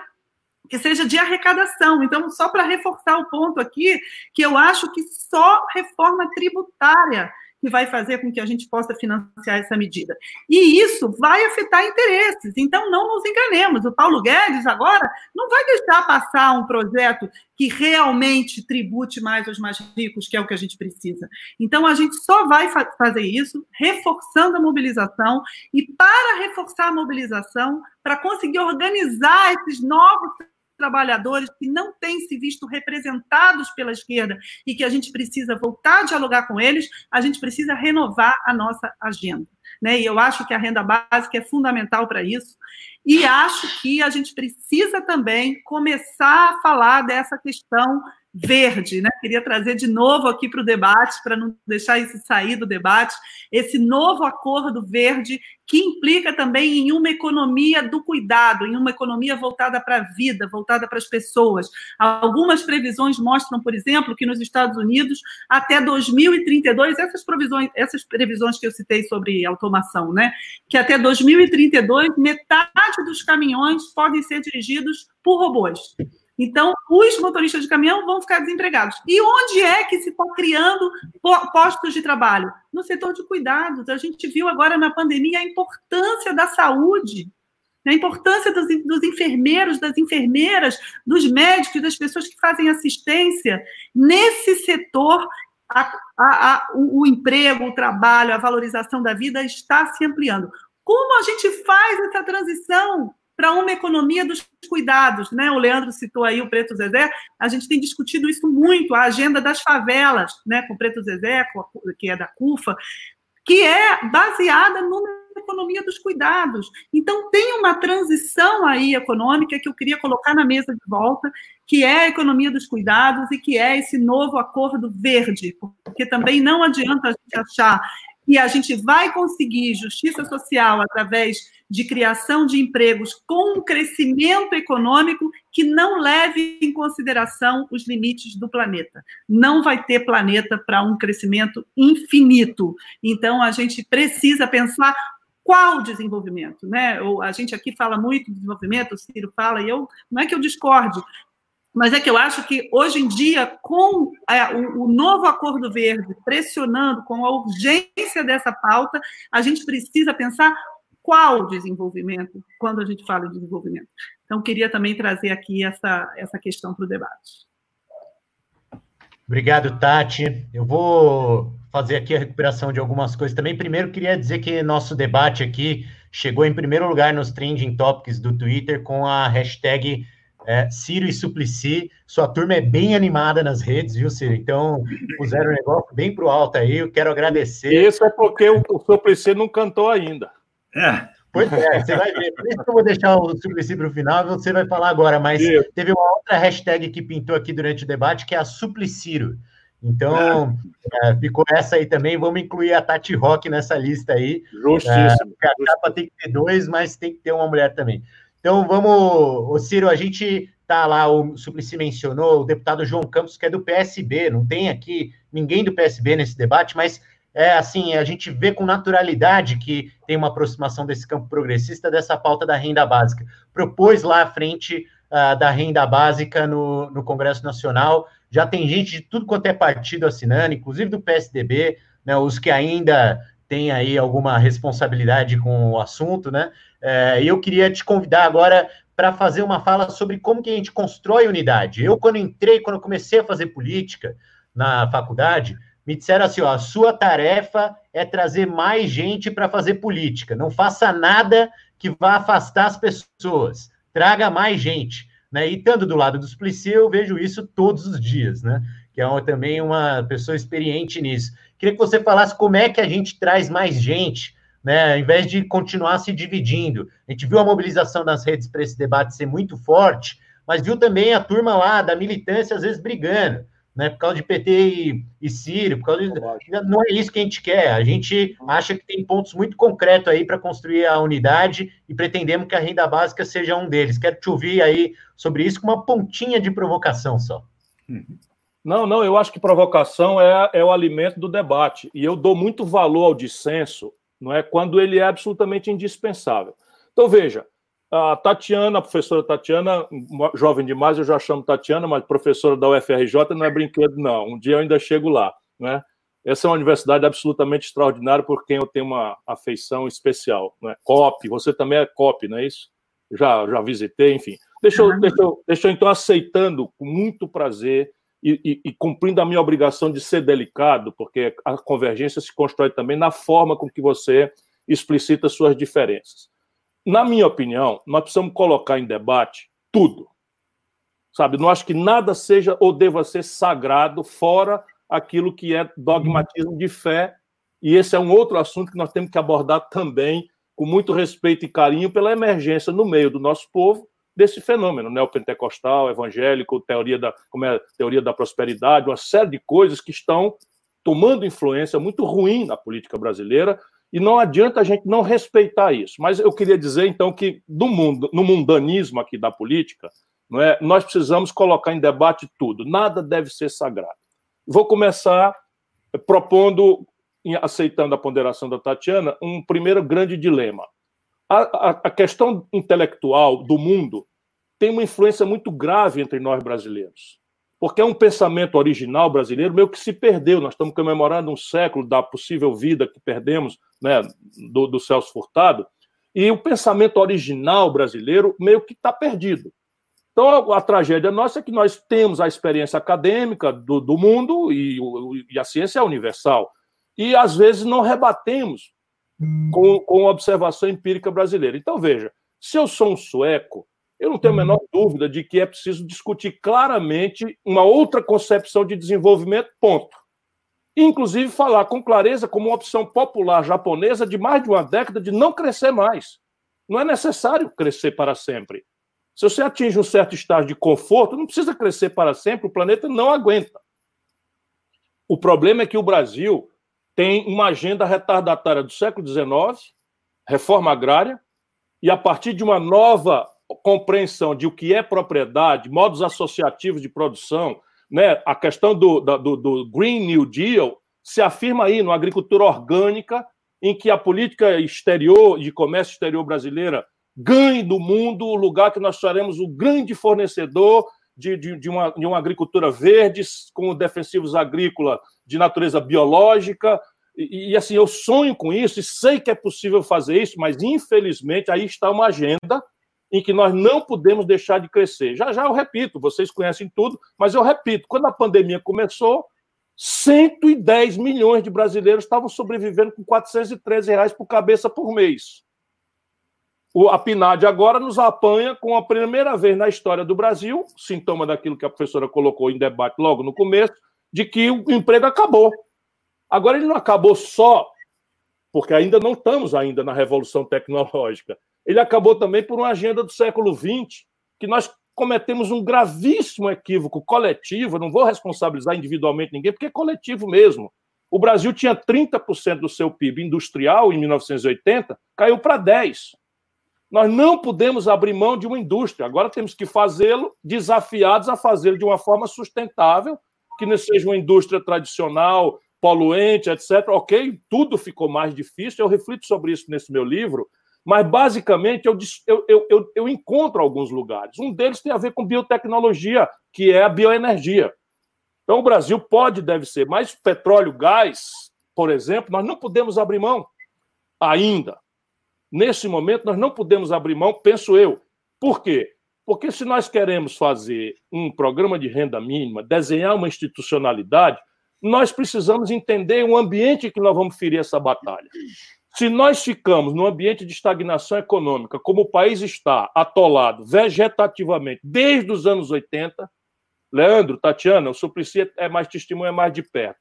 que seja de arrecadação. Então, só para reforçar o ponto aqui, que eu acho que só reforma tributária que vai fazer com que a gente possa financiar essa medida. E isso vai afetar interesses. Então, não nos enganemos. O Paulo Guedes agora não vai deixar passar um projeto que realmente tribute mais os mais ricos, que é o que a gente precisa. Então, a gente só vai fa fazer isso reforçando a mobilização. E para reforçar a mobilização, para conseguir organizar esses novos trabalhadores que não têm se visto representados pela esquerda e que a gente precisa voltar a dialogar com eles, a gente precisa renovar a nossa agenda. Né? E eu acho que a renda básica é fundamental para isso. E acho que a gente precisa também começar a falar dessa questão verde, né? Queria trazer de novo aqui para o debate, para não deixar isso sair do debate, esse novo acordo verde que implica também em uma economia do cuidado, em uma economia voltada para a vida, voltada para as pessoas. Algumas previsões mostram, por exemplo, que nos Estados Unidos, até 2032, essas previsões, essas previsões que eu citei sobre automação, né? Que até 2032, metade dos caminhões podem ser dirigidos por robôs. Então, os motoristas de caminhão vão ficar desempregados. E onde é que se está criando postos de trabalho? No setor de cuidados. A gente viu agora na pandemia a importância da saúde, a importância dos, dos enfermeiros, das enfermeiras, dos médicos, das pessoas que fazem assistência. Nesse setor, a, a, a, o, o emprego, o trabalho, a valorização da vida está se ampliando. Como a gente faz essa transição para uma economia dos cuidados, né? O Leandro citou aí o Preto Zezé, a gente tem discutido isso muito, a agenda das favelas, né, com o Preto Zezé, que é da CUFA, que é baseada numa economia dos cuidados. Então tem uma transição aí econômica que eu queria colocar na mesa de volta, que é a economia dos cuidados e que é esse novo acordo verde, porque também não adianta a gente achar que a gente vai conseguir justiça social através de criação de empregos com um crescimento econômico que não leve em consideração os limites do planeta. Não vai ter planeta para um crescimento infinito. Então, a gente precisa pensar qual desenvolvimento, né? A gente aqui fala muito de desenvolvimento, o Ciro fala, e eu não é que eu discorde, mas é que eu acho que hoje em dia, com é, o, o, novo Acordo Verde pressionando, com a urgência dessa pauta, a gente precisa pensar qual desenvolvimento, quando a gente fala em desenvolvimento. Então, queria também trazer aqui essa, essa questão para o debate. Obrigado, Tati. Eu vou fazer aqui a recuperação de algumas coisas também. Primeiro, queria dizer que nosso debate aqui chegou em primeiro lugar nos trending topics do Twitter com a hashtag é, Ciro e Suplicy. Sua turma é bem animada nas redes, viu, Ciro? Então, puseram o negócio bem para o alto aí. Eu quero agradecer. Isso é porque o, o Suplicy não cantou ainda. É. Pois é, você vai ver. Por isso que eu vou deixar o Suplicy para o final e você vai falar agora. Mas isso. teve uma outra hashtag que pintou aqui durante o debate, que é a Supliciro. Então, é. É, ficou essa aí também. Vamos incluir a Tati Rock nessa lista aí. Justíssimo. É, a capa tem que ter dois, mas tem que ter uma mulher também. Então, vamos, ô Ciro, a gente tá lá, o Suplicy mencionou, o deputado João Campos, que é do PSB, não tem aqui ninguém do PSB nesse debate, mas é assim, a gente vê com naturalidade que tem uma aproximação desse campo progressista dessa pauta da renda básica. Propôs lá à frente uh, da renda básica no, no Congresso Nacional, já tem gente de tudo quanto é partido assinando, inclusive do PSDB, né, os que ainda têm aí alguma responsabilidade com o assunto, né? É, eu queria te convidar agora para fazer uma fala sobre como que a gente constrói unidade. Eu, quando entrei, quando comecei a fazer política na faculdade, me disseram assim: ó, a sua tarefa é trazer mais gente para fazer política. Não faça nada que vá afastar as pessoas. Traga mais gente. Né? E estando do lado do Suplicy, eu vejo isso todos os dias, né? Que é uma, também uma pessoa experiente nisso. Queria que você falasse como é que a gente traz mais gente né? Ao invés de continuar se dividindo. A gente viu a mobilização das redes para esse debate ser muito forte, mas viu também a turma lá da militância às vezes brigando, né? Por causa de PT e, e Ciro, por causa de... não é isso que a gente quer. A gente acha que tem pontos muito concretos aí para construir a unidade e pretendemos que a renda básica seja um deles. Quero te ouvir aí sobre isso com uma pontinha de provocação só. Não, não, eu acho que provocação é, é o alimento do debate. E eu dou muito valor ao dissenso não é? Quando ele é absolutamente indispensável. Então veja, a Tatiana, a professora Tatiana, jovem demais, eu já chamo Tatiana, mas professora da UFRJ não é brinquedo, não. Um dia eu ainda chego lá, né? Essa é uma universidade absolutamente extraordinária por quem eu tenho uma afeição especial, né? COP, você também é COP, não é isso? Já, já visitei, enfim. Deixa eu, deixa, eu, deixa eu então aceitando com muito prazer e, e, cumprindo a minha obrigação de ser delicado, porque a convergência se constrói também na forma com que você explicita suas diferenças. Na minha opinião, nós precisamos colocar em debate tudo. Sabe, não acho que nada seja ou deva ser sagrado fora aquilo que é dogmatismo de fé, e esse é um outro assunto que nós temos que abordar também com muito respeito e carinho pela emergência no meio do nosso povo desse fenômeno neopentecostal, evangélico, teoria da, como é, teoria da prosperidade, uma série de coisas que estão tomando influência muito ruim na política brasileira e não adianta a gente não respeitar isso. Mas eu queria dizer, então, que do mundo, no mundanismo aqui da política, não é, nós precisamos colocar em debate tudo. Nada deve ser sagrado. Vou começar propondo, aceitando a ponderação da Tatiana, um primeiro grande dilema. A, a, a, questão intelectual do mundo tem uma influência muito grave entre nós brasileiros. Porque é um pensamento original brasileiro meio que se perdeu. Nós estamos comemorando um século da possível vida que perdemos né, do, do Celso Furtado, e o pensamento original brasileiro meio que está perdido. Então, a, tragédia nossa é que nós temos a experiência acadêmica do, do mundo e, e, a ciência é universal. E, às vezes, não rebatemos com, com a observação empírica brasileira. Então, veja, se eu sou um sueco, eu não tenho a menor dúvida de que é preciso discutir claramente uma outra concepção de desenvolvimento, ponto. Inclusive, falar com clareza como uma opção popular japonesa de mais de uma década de não crescer mais. Não é necessário crescer para sempre. Se você atinge um certo estágio de conforto, não precisa crescer para sempre, o planeta não aguenta. O problema é que o Brasil tem uma agenda retardatária do século XIX, reforma agrária, e a partir de uma nova compreensão de o que é propriedade, modos associativos de produção, né, a questão do, do, do Green New Deal se afirma aí numa agricultura orgânica, em que a política exterior, de comércio exterior brasileira, ganhe do mundo o lugar que nós seremos o grande fornecedor de, de, de, uma, de uma agricultura verde, com defensivos agrícola de natureza biológica, E, e, assim, eu sonho com isso e sei que é possível fazer isso, mas infelizmente aí está uma agenda em que nós não podemos deixar de crescer. Já já eu repito, vocês conhecem tudo, mas eu repito, quando a pandemia começou, 110 milhões de brasileiros estavam sobrevivendo com 413 reais por cabeça por mês. O, a PNAD agora nos apanha com a primeira vez na história do Brasil, sintoma daquilo que a professora colocou em debate logo no começo, de que o emprego acabou. Agora ele não acabou só porque ainda não estamos ainda na revolução tecnológica ele acabou também por uma agenda do século XX, que nós cometemos um gravíssimo equívoco coletivo, não vou responsabilizar individualmente ninguém, porque é coletivo mesmo. O Brasil tinha 30% do seu PIB industrial em 1980, caiu para 10%. Nós não podemos abrir mão de uma indústria, agora temos que fazê-lo, desafiados a fazê-lo de uma forma sustentável, que não seja uma indústria tradicional, poluente, etc. Ok, tudo ficou mais difícil, eu reflito sobre isso nesse meu livro, mas, basicamente, eu, eu, eu, eu encontro alguns lugares. Um deles tem a ver com biotecnologia, que é a bioenergia. Então, o Brasil pode, deve ser, mas petróleo, gás, por exemplo, nós não podemos abrir mão ainda. Nesse momento, nós não podemos abrir mão, penso eu. Por quê? Porque se nós queremos fazer um programa de renda mínima, desenhar uma institucionalidade, nós precisamos entender o ambiente que nós vamos ferir essa batalha. Se nós ficamos num ambiente de estagnação econômica, como o país está, atolado vegetativamente desde os anos 80, Leandro, Tatiana, o Suplicy é mais testemunha mais de perto.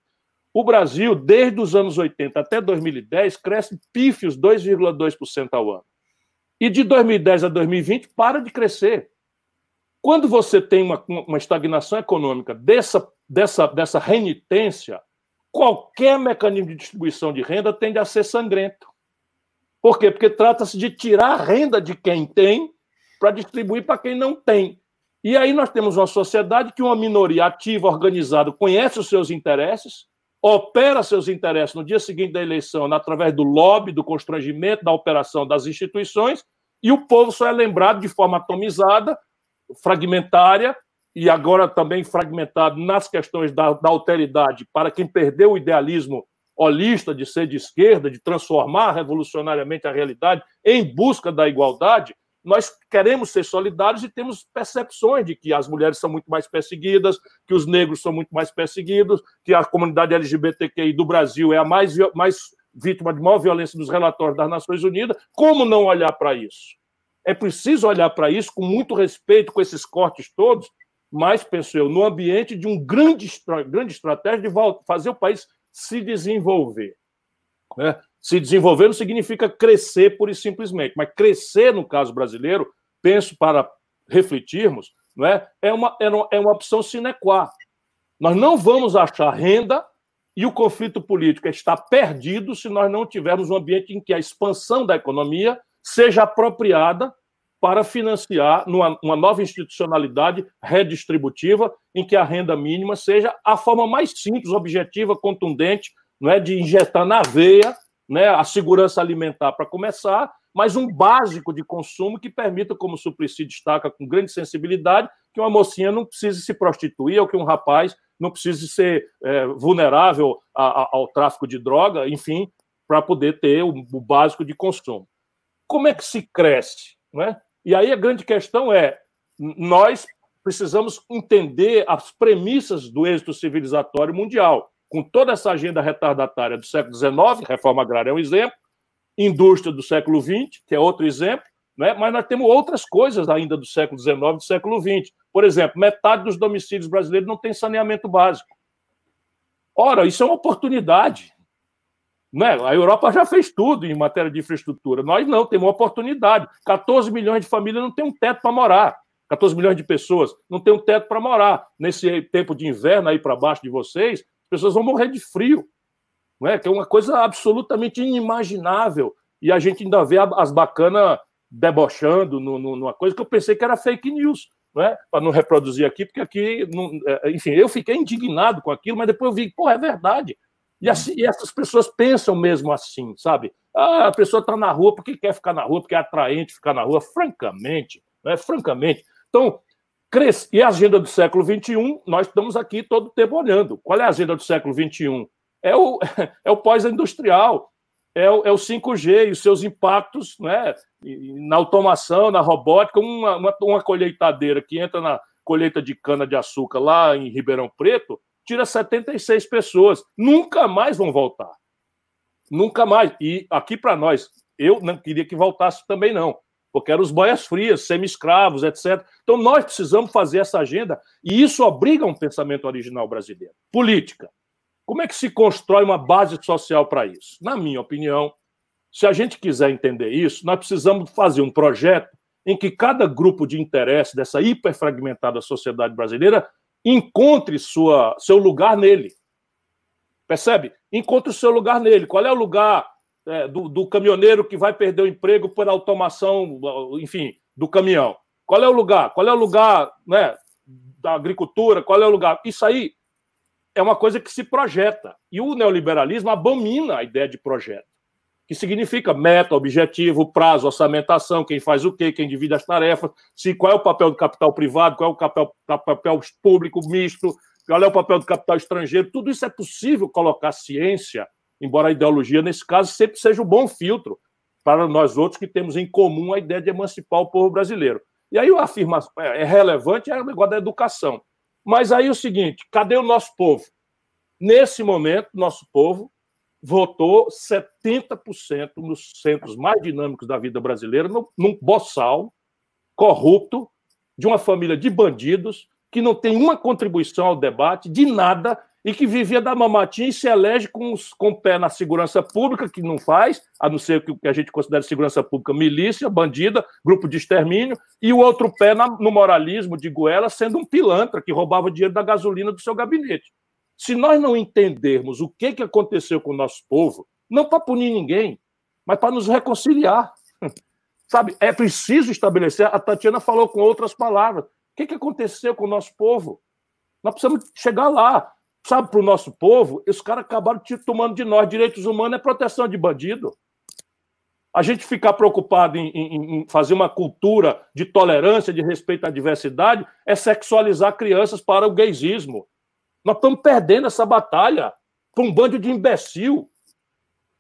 O Brasil, desde os anos 80 até 2010, cresce pífios 2,2% ao ano. E de 2010 a 2020, para de crescer. Quando você tem uma, uma estagnação econômica dessa, dessa, dessa renitência, qualquer mecanismo de distribuição de renda tende a ser sangrento. Por quê? Porque trata-se de tirar a renda de quem tem para distribuir para quem não tem. E aí nós temos uma sociedade que uma minoria ativa, organizada, conhece os seus interesses, opera seus interesses no dia seguinte da eleição através do lobby, do constrangimento, da operação das instituições, e o povo só é lembrado de forma atomizada, fragmentária, e agora também fragmentado nas questões da, da alteridade, para quem perdeu o idealismo holista de ser de esquerda, de transformar revolucionariamente a realidade em busca da igualdade, nós queremos ser solidários e temos percepções de que as mulheres são muito mais perseguidas, que os negros são muito mais perseguidos, que a comunidade LGBTQI do Brasil é a mais, mais vítima de maior violência dos relatórios das Nações Unidas. Como não olhar para isso? É preciso olhar para isso com muito respeito, com esses cortes todos, mas, penso eu, no ambiente de um grande, grande estratégia de fazer o país se desenvolver. Né? Se desenvolver não significa crescer pura e simplesmente, mas crescer, no caso brasileiro, penso para refletirmos, não é? É, uma, é, uma, é uma opção sine qua. Nós não vamos achar renda e o conflito político está perdido se nós não tivermos um ambiente em que a expansão da economia seja apropriada para financiar uma nova institucionalidade redistributiva, em que a renda mínima seja a forma mais simples, objetiva, contundente, não é, de injetar na veia né, a segurança alimentar para começar, mas um básico de consumo que permita, como o Suplicy destaca com grande sensibilidade, que uma mocinha não precise se prostituir ou que um rapaz não precise ser é, vulnerável a, a, ao tráfico de droga, enfim, para poder ter o, o básico de consumo. Como é que se cresce? Não é? E aí a grande questão é: nós precisamos entender as premissas do êxito civilizatório mundial, com toda essa agenda retardatária do século XIX, reforma agrária é um exemplo, indústria do século XX, que é outro exemplo, né? mas nós temos outras coisas ainda do século XIX e do século XX. Por exemplo, metade dos domicílios brasileiros não tem saneamento básico. Ora, isso é uma oportunidade. Né? A Europa já fez tudo em matéria de infraestrutura. Nós não, temos uma oportunidade. 14 milhões de famílias não têm um teto para morar. 14 milhões de pessoas não têm um teto para morar. Nesse tempo de inverno aí para baixo de vocês, as pessoas vão morrer de frio. Né? Que é uma coisa absolutamente inimaginável. E a gente ainda vê as bacanas debochando no, no, numa coisa que eu pensei que era fake news. Né? Para não reproduzir aqui, porque aqui, não, é, enfim, eu fiquei indignado com aquilo, mas depois eu vi, pô, é verdade. E, assim, e essas pessoas pensam mesmo assim, sabe? Ah, a pessoa está na rua porque quer ficar na rua, porque é atraente ficar na rua. Francamente, né? francamente. Então, cresce. E a agenda do século XXI, nós estamos aqui todo tempo olhando. Qual é a agenda do século XXI? é o, é o pós-industrial, é o, é o 5G e os seus impactos né, na automação, na robótica. Uma, uma, uma colheitadeira que entra na colheita de cana-de-açúcar lá em Ribeirão Preto tira 76 pessoas. Nunca mais vão voltar. Nunca mais. E aqui para nós, eu não queria que voltasse também, não porque eram os boias frias, semi-escravos, etc. Então, nós precisamos fazer essa agenda, e isso obriga um pensamento original brasileiro. Política. Como é que se constrói uma base social para isso? Na minha opinião, se a gente quiser entender isso, nós precisamos fazer um projeto em que cada grupo de interesse dessa hiperfragmentada sociedade brasileira encontre sua, seu lugar nele. Percebe? Encontre o seu lugar nele. Qual é o lugar é, do, do, caminhoneiro que vai perder o emprego por automação, enfim, do caminhão. Qual é o lugar? Qual é o lugar né, da agricultura? Qual é o lugar? Isso aí é uma coisa que se projeta. E o neoliberalismo abomina a ideia de projeto, que significa meta, objetivo, prazo, orçamentação, quem faz o quê, quem divide as tarefas, se qual é o papel do capital privado, qual é o papel, papel público misto, qual é o papel do capital estrangeiro. Tudo isso é possível colocar ciência embora a ideologia, nesse caso, sempre seja um bom filtro para nós outros que temos em comum a ideia de emancipar o povo brasileiro. E aí a afirmação é, é relevante é o negócio da educação. Mas aí é o seguinte, cadê o nosso povo? Nesse momento, nosso povo votou 70% nos centros mais dinâmicos da vida brasileira, num boçal corrupto, de uma família de bandidos, que não tem uma contribuição ao debate, de nada, e que vivia da mamatinha e se elege com, os, com o pé na segurança pública, que não faz, a não ser que o que a gente considera segurança pública milícia, bandida, grupo de extermínio, e o outro pé na, no moralismo de Goela, sendo um pilantra que roubava dinheiro da gasolina do seu gabinete. Se nós não entendermos o que, que aconteceu com o nosso povo, não para punir ninguém, mas para nos reconciliar. Sabe, é preciso estabelecer. A Tatiana falou com outras palavras. O que, que aconteceu com o nosso povo? Nós precisamos chegar lá. Sabe, para o nosso povo, os caras acabaram tomando de nós. Direitos humanos é proteção de bandido. A gente ficar preocupado em, em, em, fazer uma cultura de tolerância, de respeito à diversidade, é sexualizar crianças para o gaysismo. Nós estamos perdendo essa batalha para um bando de imbecil,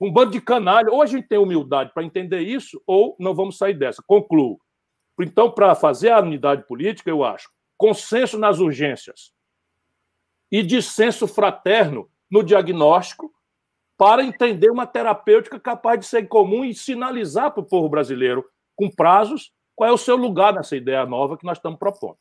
um bando de canalha. Ou a gente tem humildade para entender isso, ou não vamos sair dessa. Concluo. Então, para fazer a unidade política, eu acho, consenso nas urgências e dissenso fraterno no diagnóstico para entender uma terapêutica capaz de ser comum e sinalizar para o povo brasileiro, com prazos, qual é o seu lugar nessa ideia nova que nós estamos propondo.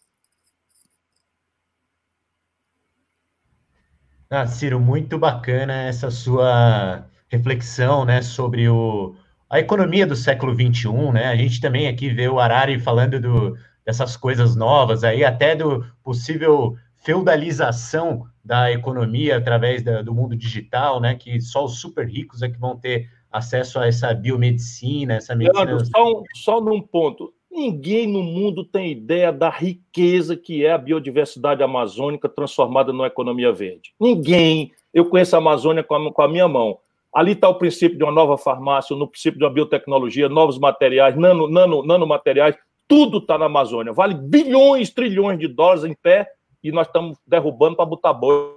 Ah, Ciro, muito bacana essa sua reflexão né, sobre o, a economia do século XXI. Né? A gente também aqui vê o Arari falando do, dessas coisas novas aí, até do possível feudalização da economia através da, do mundo digital, né? Que só os super ricos é que vão ter acesso a essa biomedicina, essa medicina. Leandro, só, só num ponto. Ninguém no mundo tem ideia da riqueza que é a biodiversidade amazônica transformada numa economia verde. Ninguém. Eu conheço a Amazônia com a, minha mão. Ali está o princípio de uma nova farmácia, no princípio de uma biotecnologia, novos materiais, nano, nano, nanomateriais, tudo está na Amazônia. Vale bilhões, trilhões de dólares em pé e nós estamos derrubando para botar boi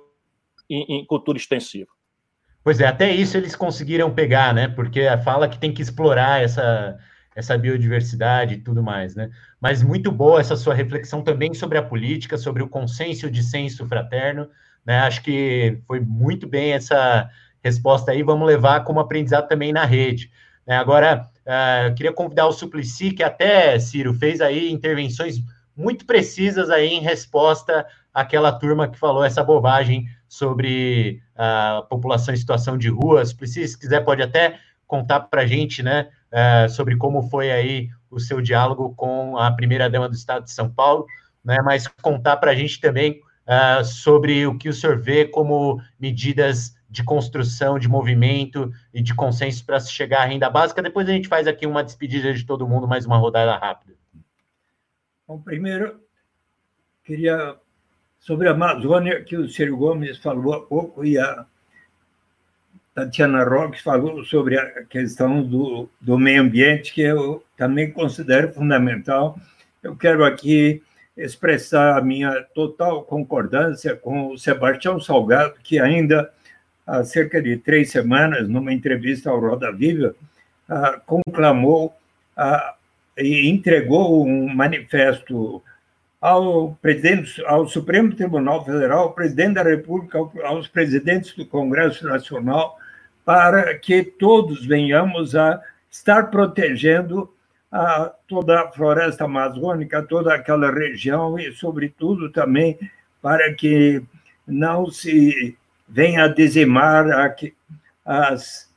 em, em, cultura extensiva. Pois é, até isso eles conseguiram pegar, né? Porque fala que tem que explorar essa, essa biodiversidade e tudo mais, né? Mas muito boa essa sua reflexão também sobre a política, sobre o consenso e o dissenso fraterno, né? Acho que foi muito bem essa resposta aí, vamos levar como aprendizado também na rede. Né? Agora, uh, queria convidar o Suplicy, que até, Ciro, fez aí intervenções muito precisas aí em resposta àquela turma que falou essa bobagem sobre a população em situação de ruas. Se quiser, pode até contar para a gente, né, uh, sobre como foi aí o seu diálogo com a primeira-dama do Estado de São Paulo, né, mas contar para a gente também uh, sobre o que o senhor vê como medidas de construção, de movimento e de consenso para se chegar à renda básica. Depois a gente faz aqui uma despedida de todo mundo, mais uma rodada rápida. Bom, primeiro, queria, sobre a Amazônia, que o Ciro Gomes falou há pouco e a Tatiana Roque falou sobre a questão do, do meio ambiente, que eu também considero fundamental. Eu quero aqui expressar a minha total concordância com o Sebastião Salgado, que ainda há cerca de três semanas, numa entrevista ao Roda Viva, uh, conclamou uh, e entregou um manifesto ao presidente, ao Supremo Tribunal Federal, ao presidente da República, aos presidentes do Congresso Nacional, para que todos venhamos a estar protegendo a toda a floresta amazônica, toda aquela região e, sobretudo, também para que não se venha a dizimar as,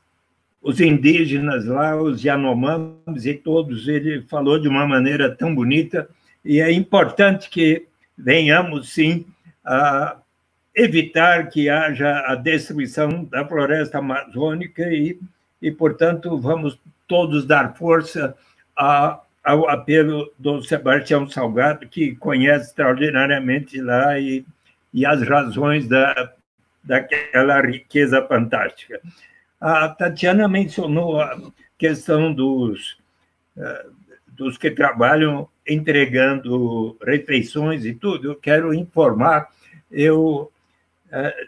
os indígenas lá, os Yanomamis e todos. Ele falou de uma maneira tão bonita e é importante que venhamos, sim, a evitar que haja a destruição da floresta amazônica e, e portanto, vamos todos dar força a, ao apelo do Sebastião Salgado, que conhece extraordinariamente lá e, e as razões da, daquela riqueza fantástica. A Tatiana mencionou a questão dos, eh, dos que trabalham entregando refeições e tudo. Eu quero informar, eu eh,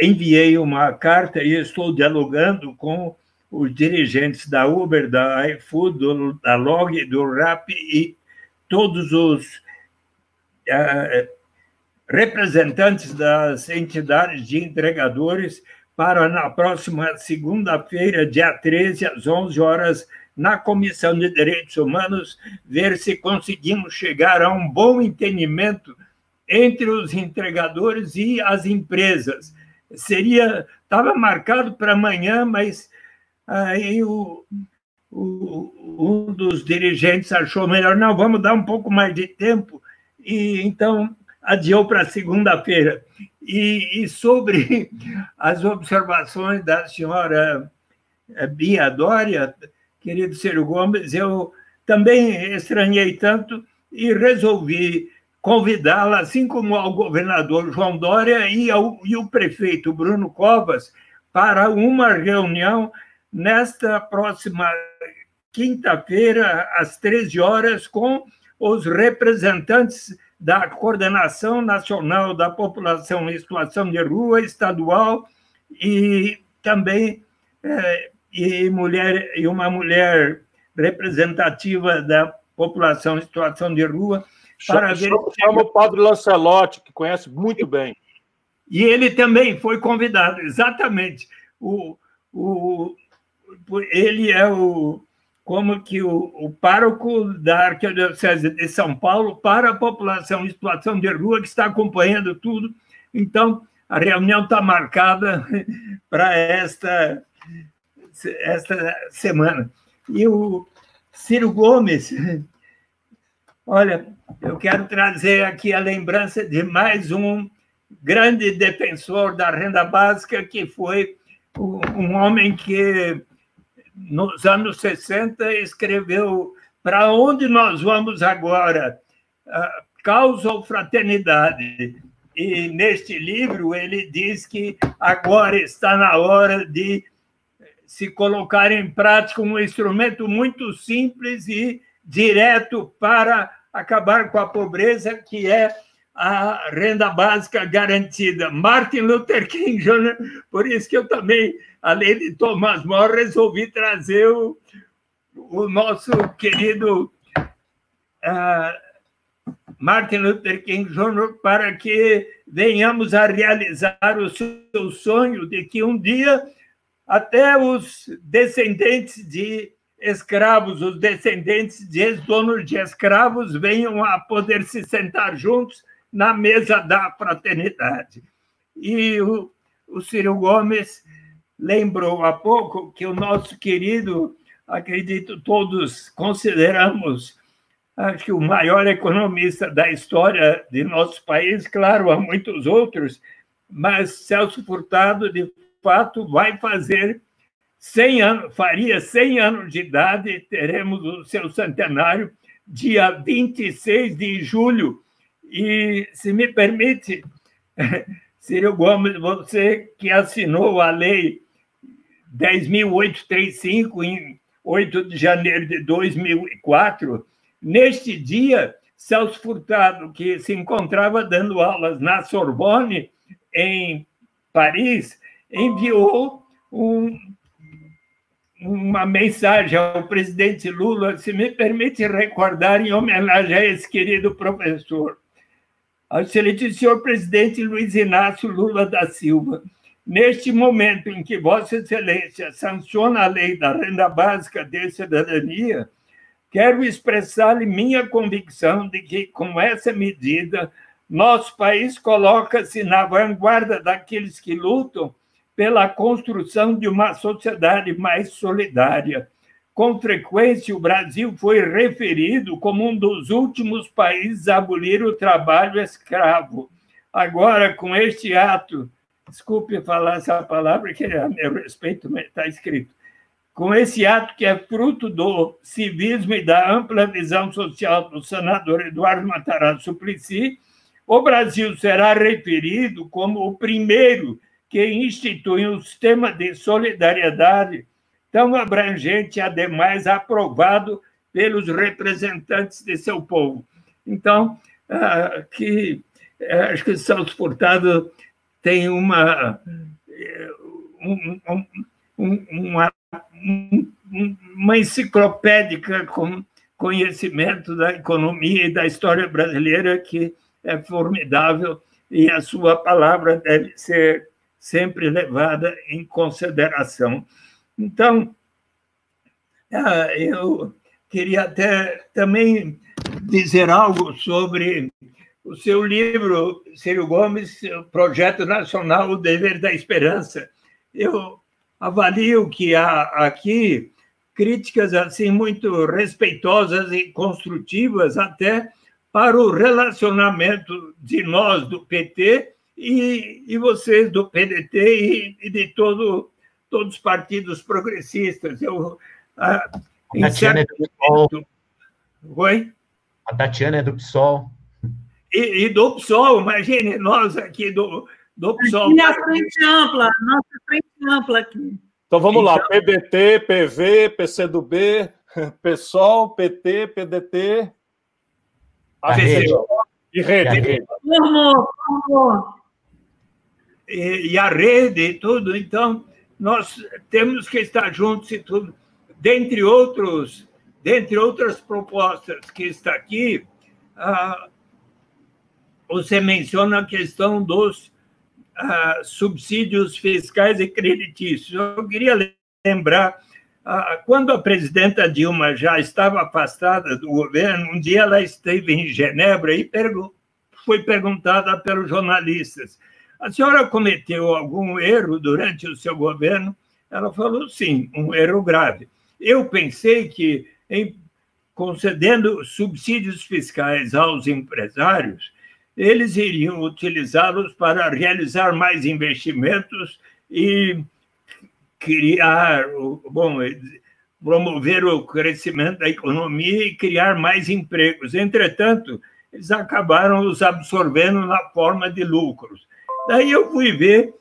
enviei uma carta e estou dialogando com os dirigentes da Uber, da iFood, do, da Log, do Rap e todos os uh, representantes das entidades de entregadores para na próxima segunda-feira, dia 13, às 11 horas, na Comissão de Direitos Humanos, ver se conseguimos chegar a um bom entendimento entre os entregadores e as empresas. Seria estava marcado para amanhã, mas Aí o, o, um dos dirigentes achou melhor, não, vamos dar um pouco mais de tempo, e então adiou para segunda-feira. E, e, sobre as observações da senhora eh, Bia Dória, querido Ciro Gomes, eu também estranhei tanto e resolvi convidá-la, assim como ao governador João Dória e, ao, e o prefeito Bruno Covas, para uma reunião nesta próxima quinta-feira, às 13 horas, com os representantes da Coordenação Nacional da População em Situação de Rua Estadual e também é, e, mulher, e uma mulher representativa da população em situação de rua para ver. Chama o padre Lancelotti, que conhece muito bem. E ele também foi convidado, exatamente. O, o, ele é o como que o, o pároco da Arquidiocese de São Paulo para a população em situação de rua que está acompanhando tudo. Então, a reunião está marcada para esta, esta semana. E o Ciro Gomes, olha, eu quero trazer aqui a lembrança de mais um grande defensor da renda básica, que foi um homem que nos anos 60, escreveu Para onde nós vamos agora? Causa ou fraternidade? E neste livro ele diz que agora está na hora de se colocar em prática um instrumento muito simples e direto para acabar com a pobreza, que é a renda básica garantida. Martin Luther King Jr., por isso que eu também, além de Thomas More, resolvi trazer o, o nosso querido uh, Martin Luther King Jr. para que venhamos a realizar o seu sonho de que um dia até os descendentes de escravos, os descendentes de ex-donos de escravos venham a poder se sentar juntos na mesa da fraternidade. E o, o Ciro Gomes lembrou há pouco que o nosso querido, acredito todos consideramos, acho que o maior economista da história de nosso país, claro, há muitos outros, mas Celso Furtado, de fato, vai fazer 100 anos, faria 100 anos de idade, teremos o seu centenário, dia 26 de julho. E, se me permite, Ciro Gomes, você que assinou a lei 10.835 em 8 de janeiro de 2004, neste dia, Celso Furtado, que se encontrava dando aulas na Sorbonne, em Paris, enviou um, uma mensagem ao presidente Lula, se me permite recordar, em homenagem a esse querido professor. Ao excelente senhor presidente Luiz Inácio Lula da Silva, neste momento em que Vossa Excelência sanciona a lei da renda básica de cidadania, quero expressar-lhe minha convicção de que, com essa medida, nosso país coloca-se na vanguarda daqueles que lutam pela construção de uma sociedade mais solidária. Com frequência, o Brasil foi referido como um dos últimos países a abolir o trabalho escravo. Agora, com este ato, desculpe falar essa palavra, que a meu respeito está escrito, com esse ato que é fruto do civismo e da ampla visão social do senador Eduardo Matarazzo Suplicy, o Brasil será referido como o primeiro que institui um sistema de solidariedade tão abrangente, ademais aprovado pelos representantes de seu povo. Então, ah, que eh, acho que Celso Furtado tem uma, eh, um, um, uma, uma enciclopédica com conhecimento da economia e da história brasileira que é formidável e a sua palavra deve ser sempre levada em consideração. Então, ah, eu queria até também dizer algo sobre o seu livro, Ciro Gomes, Projeto Nacional O Dever da Esperança. Eu avalio que há aqui críticas assim muito respeitosas e construtivas até para o relacionamento de nós do PT e, e vocês do PDT e, e de todo, todos os partidos progressistas. Eu, a, a Tatiana é do PSOL. Oi? A Tatiana é do PSOL. E, e, do PSOL, imagine nós aqui do, do PSOL. E a frente ampla, nossa frente ampla aqui. Então vamos então, lá, PDT, PV, PCdoB, PSOL, PT, PDT, a, rede. E rede. E rede. Formou, formou e, e a rede e tudo. Então, nós temos que estar juntos e tudo. Dentre outros, dentre outras propostas que está aqui, ah, você menciona a questão dos ah, subsídios fiscais e creditícios. Eu queria lembrar, ah, quando a presidenta Dilma já estava afastada do governo, um dia ela esteve em Genebra e foi perguntada pelos jornalistas a senhora cometeu algum erro durante o seu governo? Ela falou sim, um erro grave. Eu pensei que, em concedendo subsídios fiscais aos empresários, eles iriam utilizá-los para realizar mais investimentos e criar, bom, promover o crescimento da economia e criar mais empregos. Entretanto, eles acabaram os absorvendo na forma de lucros. Daí eu fui ver,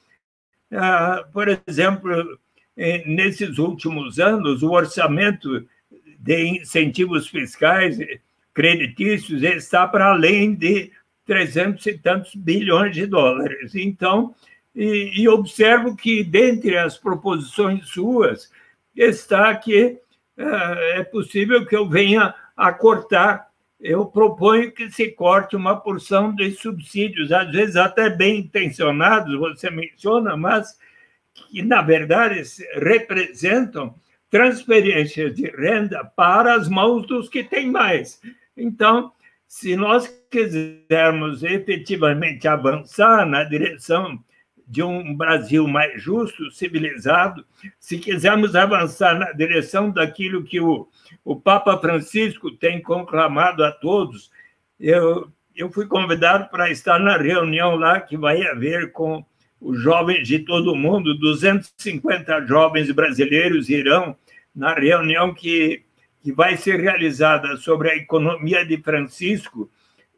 ah, por exemplo, eh, nesses últimos anos, o orçamento de incentivos fiscais creditícios está para além de 300 e tantos bilhões de dólares. Então, e, e observo que, dentre as proposições suas, está que ah, é possível que eu venha a cortar eu proponho que se corte uma porção dos subsídios, às vezes até bem intencionados, você menciona, mas que, na verdade, representam transferências de renda para as mãos dos que têm mais. Então, se nós quisermos efetivamente avançar na direção de um Brasil mais justo, civilizado, se quisermos avançar na direção daquilo que o, o Papa Francisco tem conclamado a todos, eu, eu fui convidado para estar na reunião lá que vai haver com os jovens de todo o mundo, 250 jovens brasileiros irão na reunião que, que vai ser realizada sobre a economia de Francisco,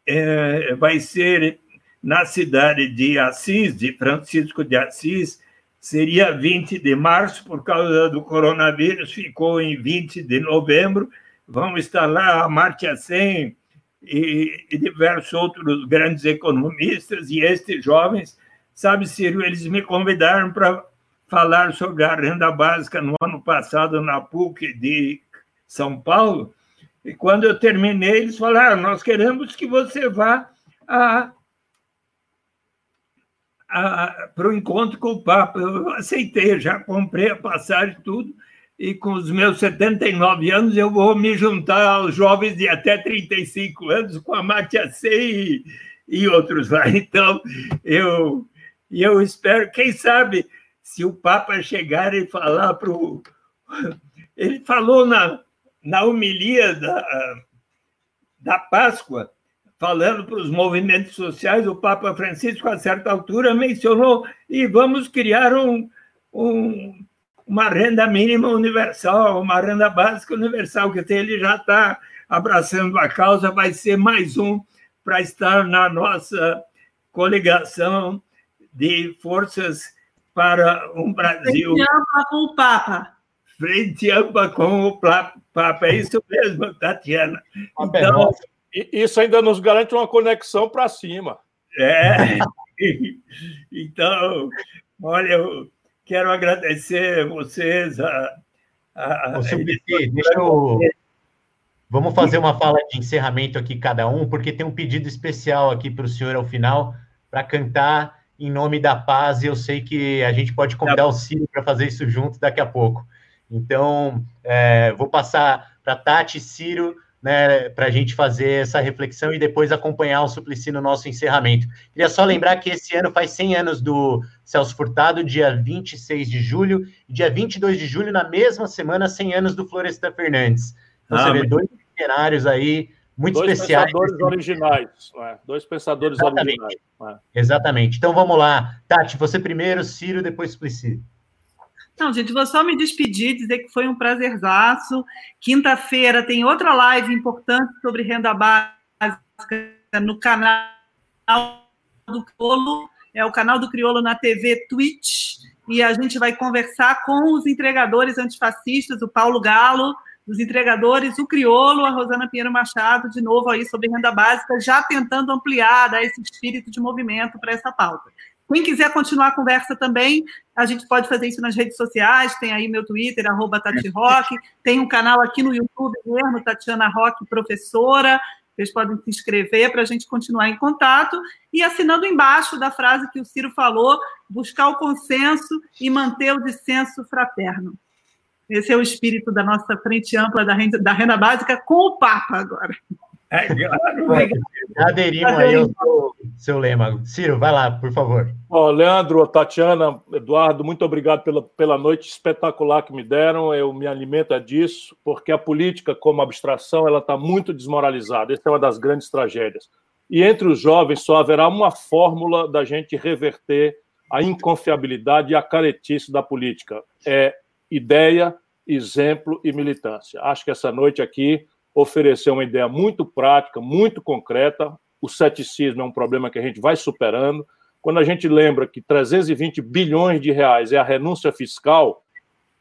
é, vai ser na cidade de Assis, de Francisco de Assis, seria 20 de março, por causa do coronavírus, ficou em 20 de novembro. Vão estar lá Amartya Sen e, e diversos outros grandes economistas, e estes jovens, sabe, Ciro, eles me convidaram para falar sobre a renda básica no ano passado na PUC de São Paulo, e quando eu terminei, eles falaram: Nós queremos que você vá a, a, para o encontro com o Papa. Eu aceitei, já comprei a passagem, tudo, e com os meus 79 anos eu vou me juntar aos jovens de até 35 anos com a Matia C e, e outros lá. Então, eu, eu espero, quem sabe, se o Papa chegar e falar para o. Ele falou na, na homilia da, da Páscoa, falando para os movimentos sociais, o Papa Francisco, a certa altura, mencionou e vamos criar um, um, uma renda mínima universal, uma renda básica universal, que ele já está abraçando a causa, vai ser mais um para estar na nossa coligação de forças para um Brasil. Frente ampla com o Papa. Frente ampla com o Papa. É isso mesmo, Tatiana. Então, isso ainda nos garante uma conexão para cima. É. Então, olha, eu quero agradecer vocês. A, a, a... deixa eu. Vamos fazer uma fala de encerramento aqui, cada um, porque tem um pedido especial aqui para o senhor ao final, para cantar em nome da paz, e eu sei que a gente pode convidar o Ciro para fazer isso junto daqui a pouco. Então, é, vou passar para Tati e Ciro, né, para a gente fazer essa reflexão e depois acompanhar o Suplicy no nosso encerramento. Queria só lembrar que esse ano faz 100 anos do Celso Furtado, dia 26 de julho, e dia 22 de julho, na mesma semana, 100 anos do Florestan Fernandes. Então, ah, você vê dois cenários aí muito dois especiais. Pensadores originais. É, dois pensadores Exatamente. originais. É. Exatamente. Então vamos lá. Tati, você primeiro, Ciro, depois Suplicy. Não, gente, vou só me despedir, dizer que foi um prazerzaço. Quinta-feira tem outra live importante sobre renda básica no canal do Criolo, é o canal do Criolo na TV Twitch, e a gente vai conversar com os entregadores antifascistas, o Paulo Galo, dos entregadores, o Criolo, a Rosana Pinheiro Machado, de novo aí sobre renda básica, já tentando ampliar, dar esse espírito de movimento para essa pauta. Quem quiser continuar a conversa também, a gente pode fazer isso nas redes sociais, tem aí meu Twitter, arroba Tati Rock, tem um canal aqui no YouTube mesmo, Tatiana Rock, professora, vocês podem se inscrever para a gente continuar em contato e assinando embaixo da frase que o Ciro falou, buscar o consenso e manter o dissenso fraterno. Esse é o espírito da nossa frente ampla da renda, da renda básica com o Papa agora. É. Aderimos aí ao seu, seu, lema. Ciro, vai lá, por favor. Oh, Leandro, Tatiana, Eduardo, muito obrigado pela, pela noite espetacular que me deram. Eu me alimento é disso, porque a política, como abstração, ela está muito desmoralizada. Essa é uma das grandes tragédias. E entre os jovens só haverá uma fórmula da gente reverter a inconfiabilidade e a caretice da política. É ideia, exemplo e militância. Acho que essa noite aqui ofereceu uma ideia muito prática, muito concreta. O ceticismo é um problema que a gente vai superando. Quando a gente lembra que 320 bilhões de reais é a renúncia fiscal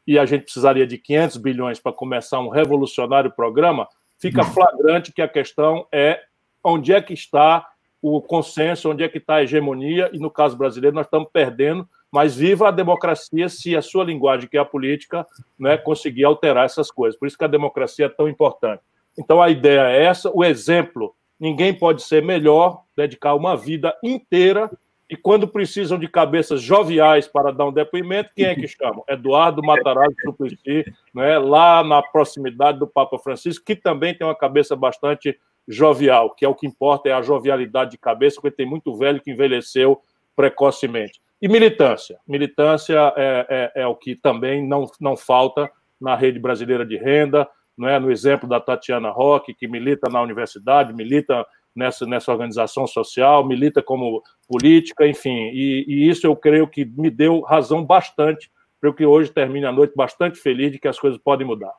e a gente precisaria de 500 bilhões para começar um revolucionário programa, fica flagrante que a questão é onde é que está o consenso, onde é que está a hegemonia, e no caso brasileiro nós estamos perdendo mas viva a democracia se a sua linguagem, que é a política, né, conseguir alterar essas coisas. Por isso que a democracia é tão importante. Então a ideia é essa, o exemplo. Ninguém pode ser melhor, dedicar uma vida inteira e quando precisam de cabeças joviais para dar um depoimento, quem é que chamam? Eduardo Matarazzo Suplicy, né, lá na proximidade do Papa Francisco, que também tem uma cabeça bastante jovial, que é o que importa, é a jovialidade de cabeça, porque tem muito velho que envelheceu precocemente. E militância. Militância é, é, é, o que também não, não falta na rede brasileira de renda, não é? no exemplo da Tatiana Roque, que milita na universidade, milita nessa, nessa organização social, milita como política, enfim. E, e isso eu creio que me deu razão bastante para que hoje termine a noite bastante feliz de que as coisas podem mudar.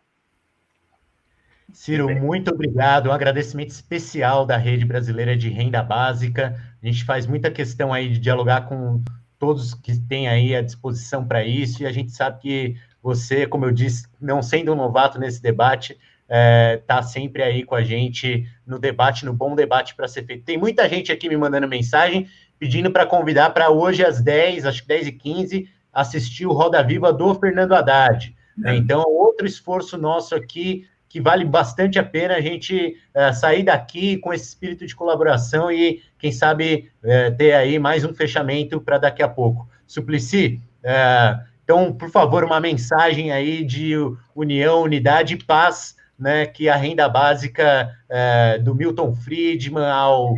Ciro, muito obrigado. Um agradecimento especial da Rede Brasileira de Renda Básica. A gente faz muita questão aí de dialogar com todos que têm aí a disposição para isso, e a gente sabe que você, como eu disse, não sendo um novato nesse debate, está é, tá sempre aí com a gente no debate, no bom debate para ser feito. Tem muita gente aqui me mandando mensagem, pedindo para convidar para hoje às 10, acho que 10 e 15, assistir o Roda Viva do Fernando Haddad. Né? Então, outro esforço nosso aqui que vale bastante a pena a gente uh, sair daqui com esse espírito de colaboração e, quem sabe, uh, ter aí mais um fechamento para daqui a pouco. Suplicy, uh, então, por favor, uma mensagem aí de união, unidade e paz, né, que a renda básica do Milton Friedman ao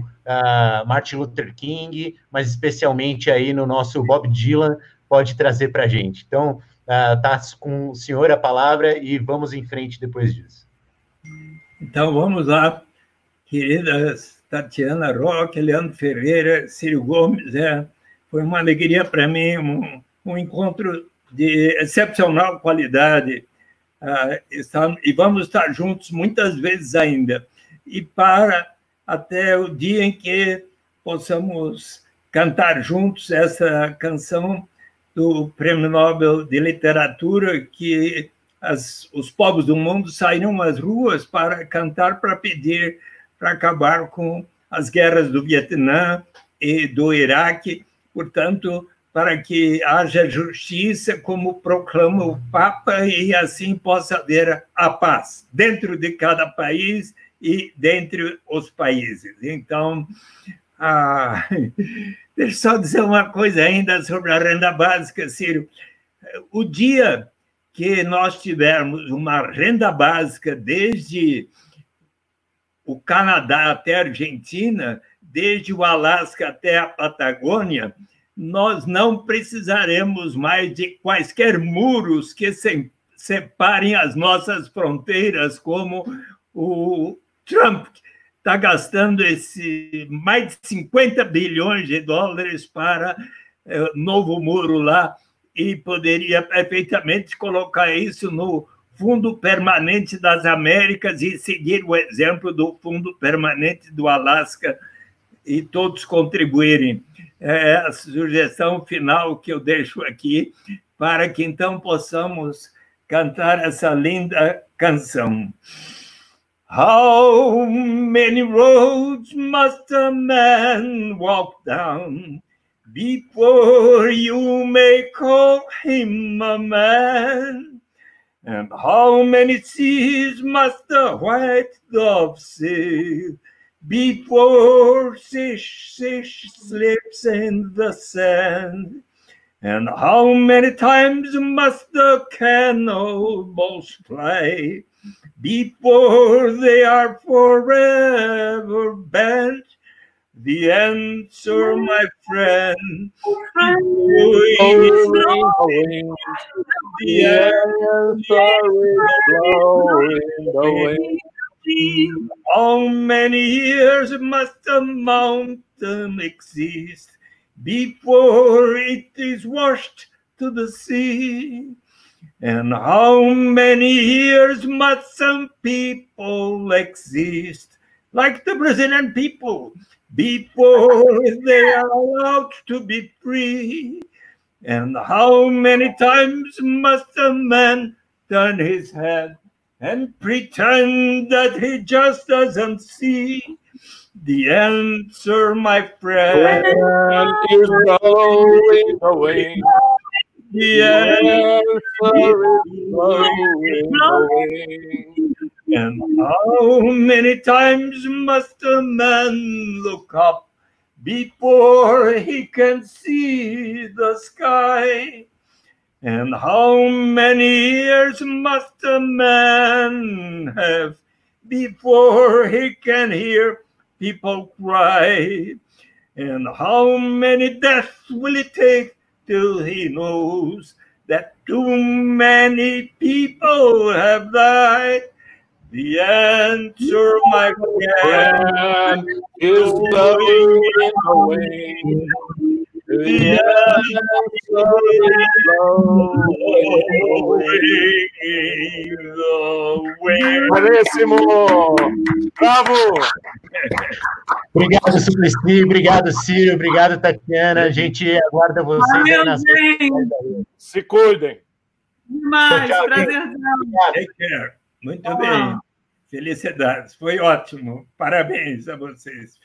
Martin Luther King, mas especialmente aí no nosso Bob Dylan, pode trazer para a gente. Então, uh, com o senhor a palavra e vamos em frente depois disso. Então vamos lá, queridas Tatiana Roque, Leandro Ferreira, Ciro Gomes. É, foi uma alegria para mim, um, um, encontro de excepcional qualidade. Uh, e vamos estar juntos muitas vezes ainda. E para até o dia em que possamos cantar juntos essa canção do Prêmio Nobel de Literatura, que as, os povos do mundo saíram às ruas para cantar, para pedir para acabar com as guerras do Vietnã e do Iraque, portanto, para que haja justiça, como proclama o Papa, e assim possa haver a paz dentro de cada país e dentre os países. Então, ah, deixa eu só dizer uma coisa ainda sobre a renda básica, Ciro. O dia que nós tivermos uma renda básica desde o Canadá até a Argentina, desde o Alasca até a Patagônia, nós não precisaremos mais de quaisquer muros que separem as nossas fronteiras, como o Trump está gastando esse mais de 50 bilhões de dólares para é, novo muro lá e poderia perfeitamente colocar isso no Fundo Permanente das Américas e seguir o exemplo do Fundo Permanente do Alasca e todos contribuírem. É a sugestão final que eu deixo aqui para que então possamos cantar essa linda canção. How many roads must a man walk down before you may call him a man? And how many seas must the white dove sail before she, she slips in the sand? And how many times must the cannonballs fly before they are forever bent. The answer, my friend, is blowing. The answer is blowing How many years must a mountain exist before it is washed to the sea? And how many years must some people exist, like the Brazilian people, before they are allowed to be free? And how many times must a man turn his head and pretend that he just doesn't see? The answer, my friend, is going away. The answer is blowing And how many times must a man look up before he can see the sky? And how many years must a man have before he can hear people cry? And how many deaths will it take till he knows that too many people have died. The answer, my friend, is the wind. Bravissimo! Bravo! Obrigado, Suplicy, obrigado, Ciro, obrigado, Tatiana. A gente aguarda vocês aí nas Se cuidem. Demais, tchau, Muito bem. Felicidades. Foi ótimo. Parabéns a vocês.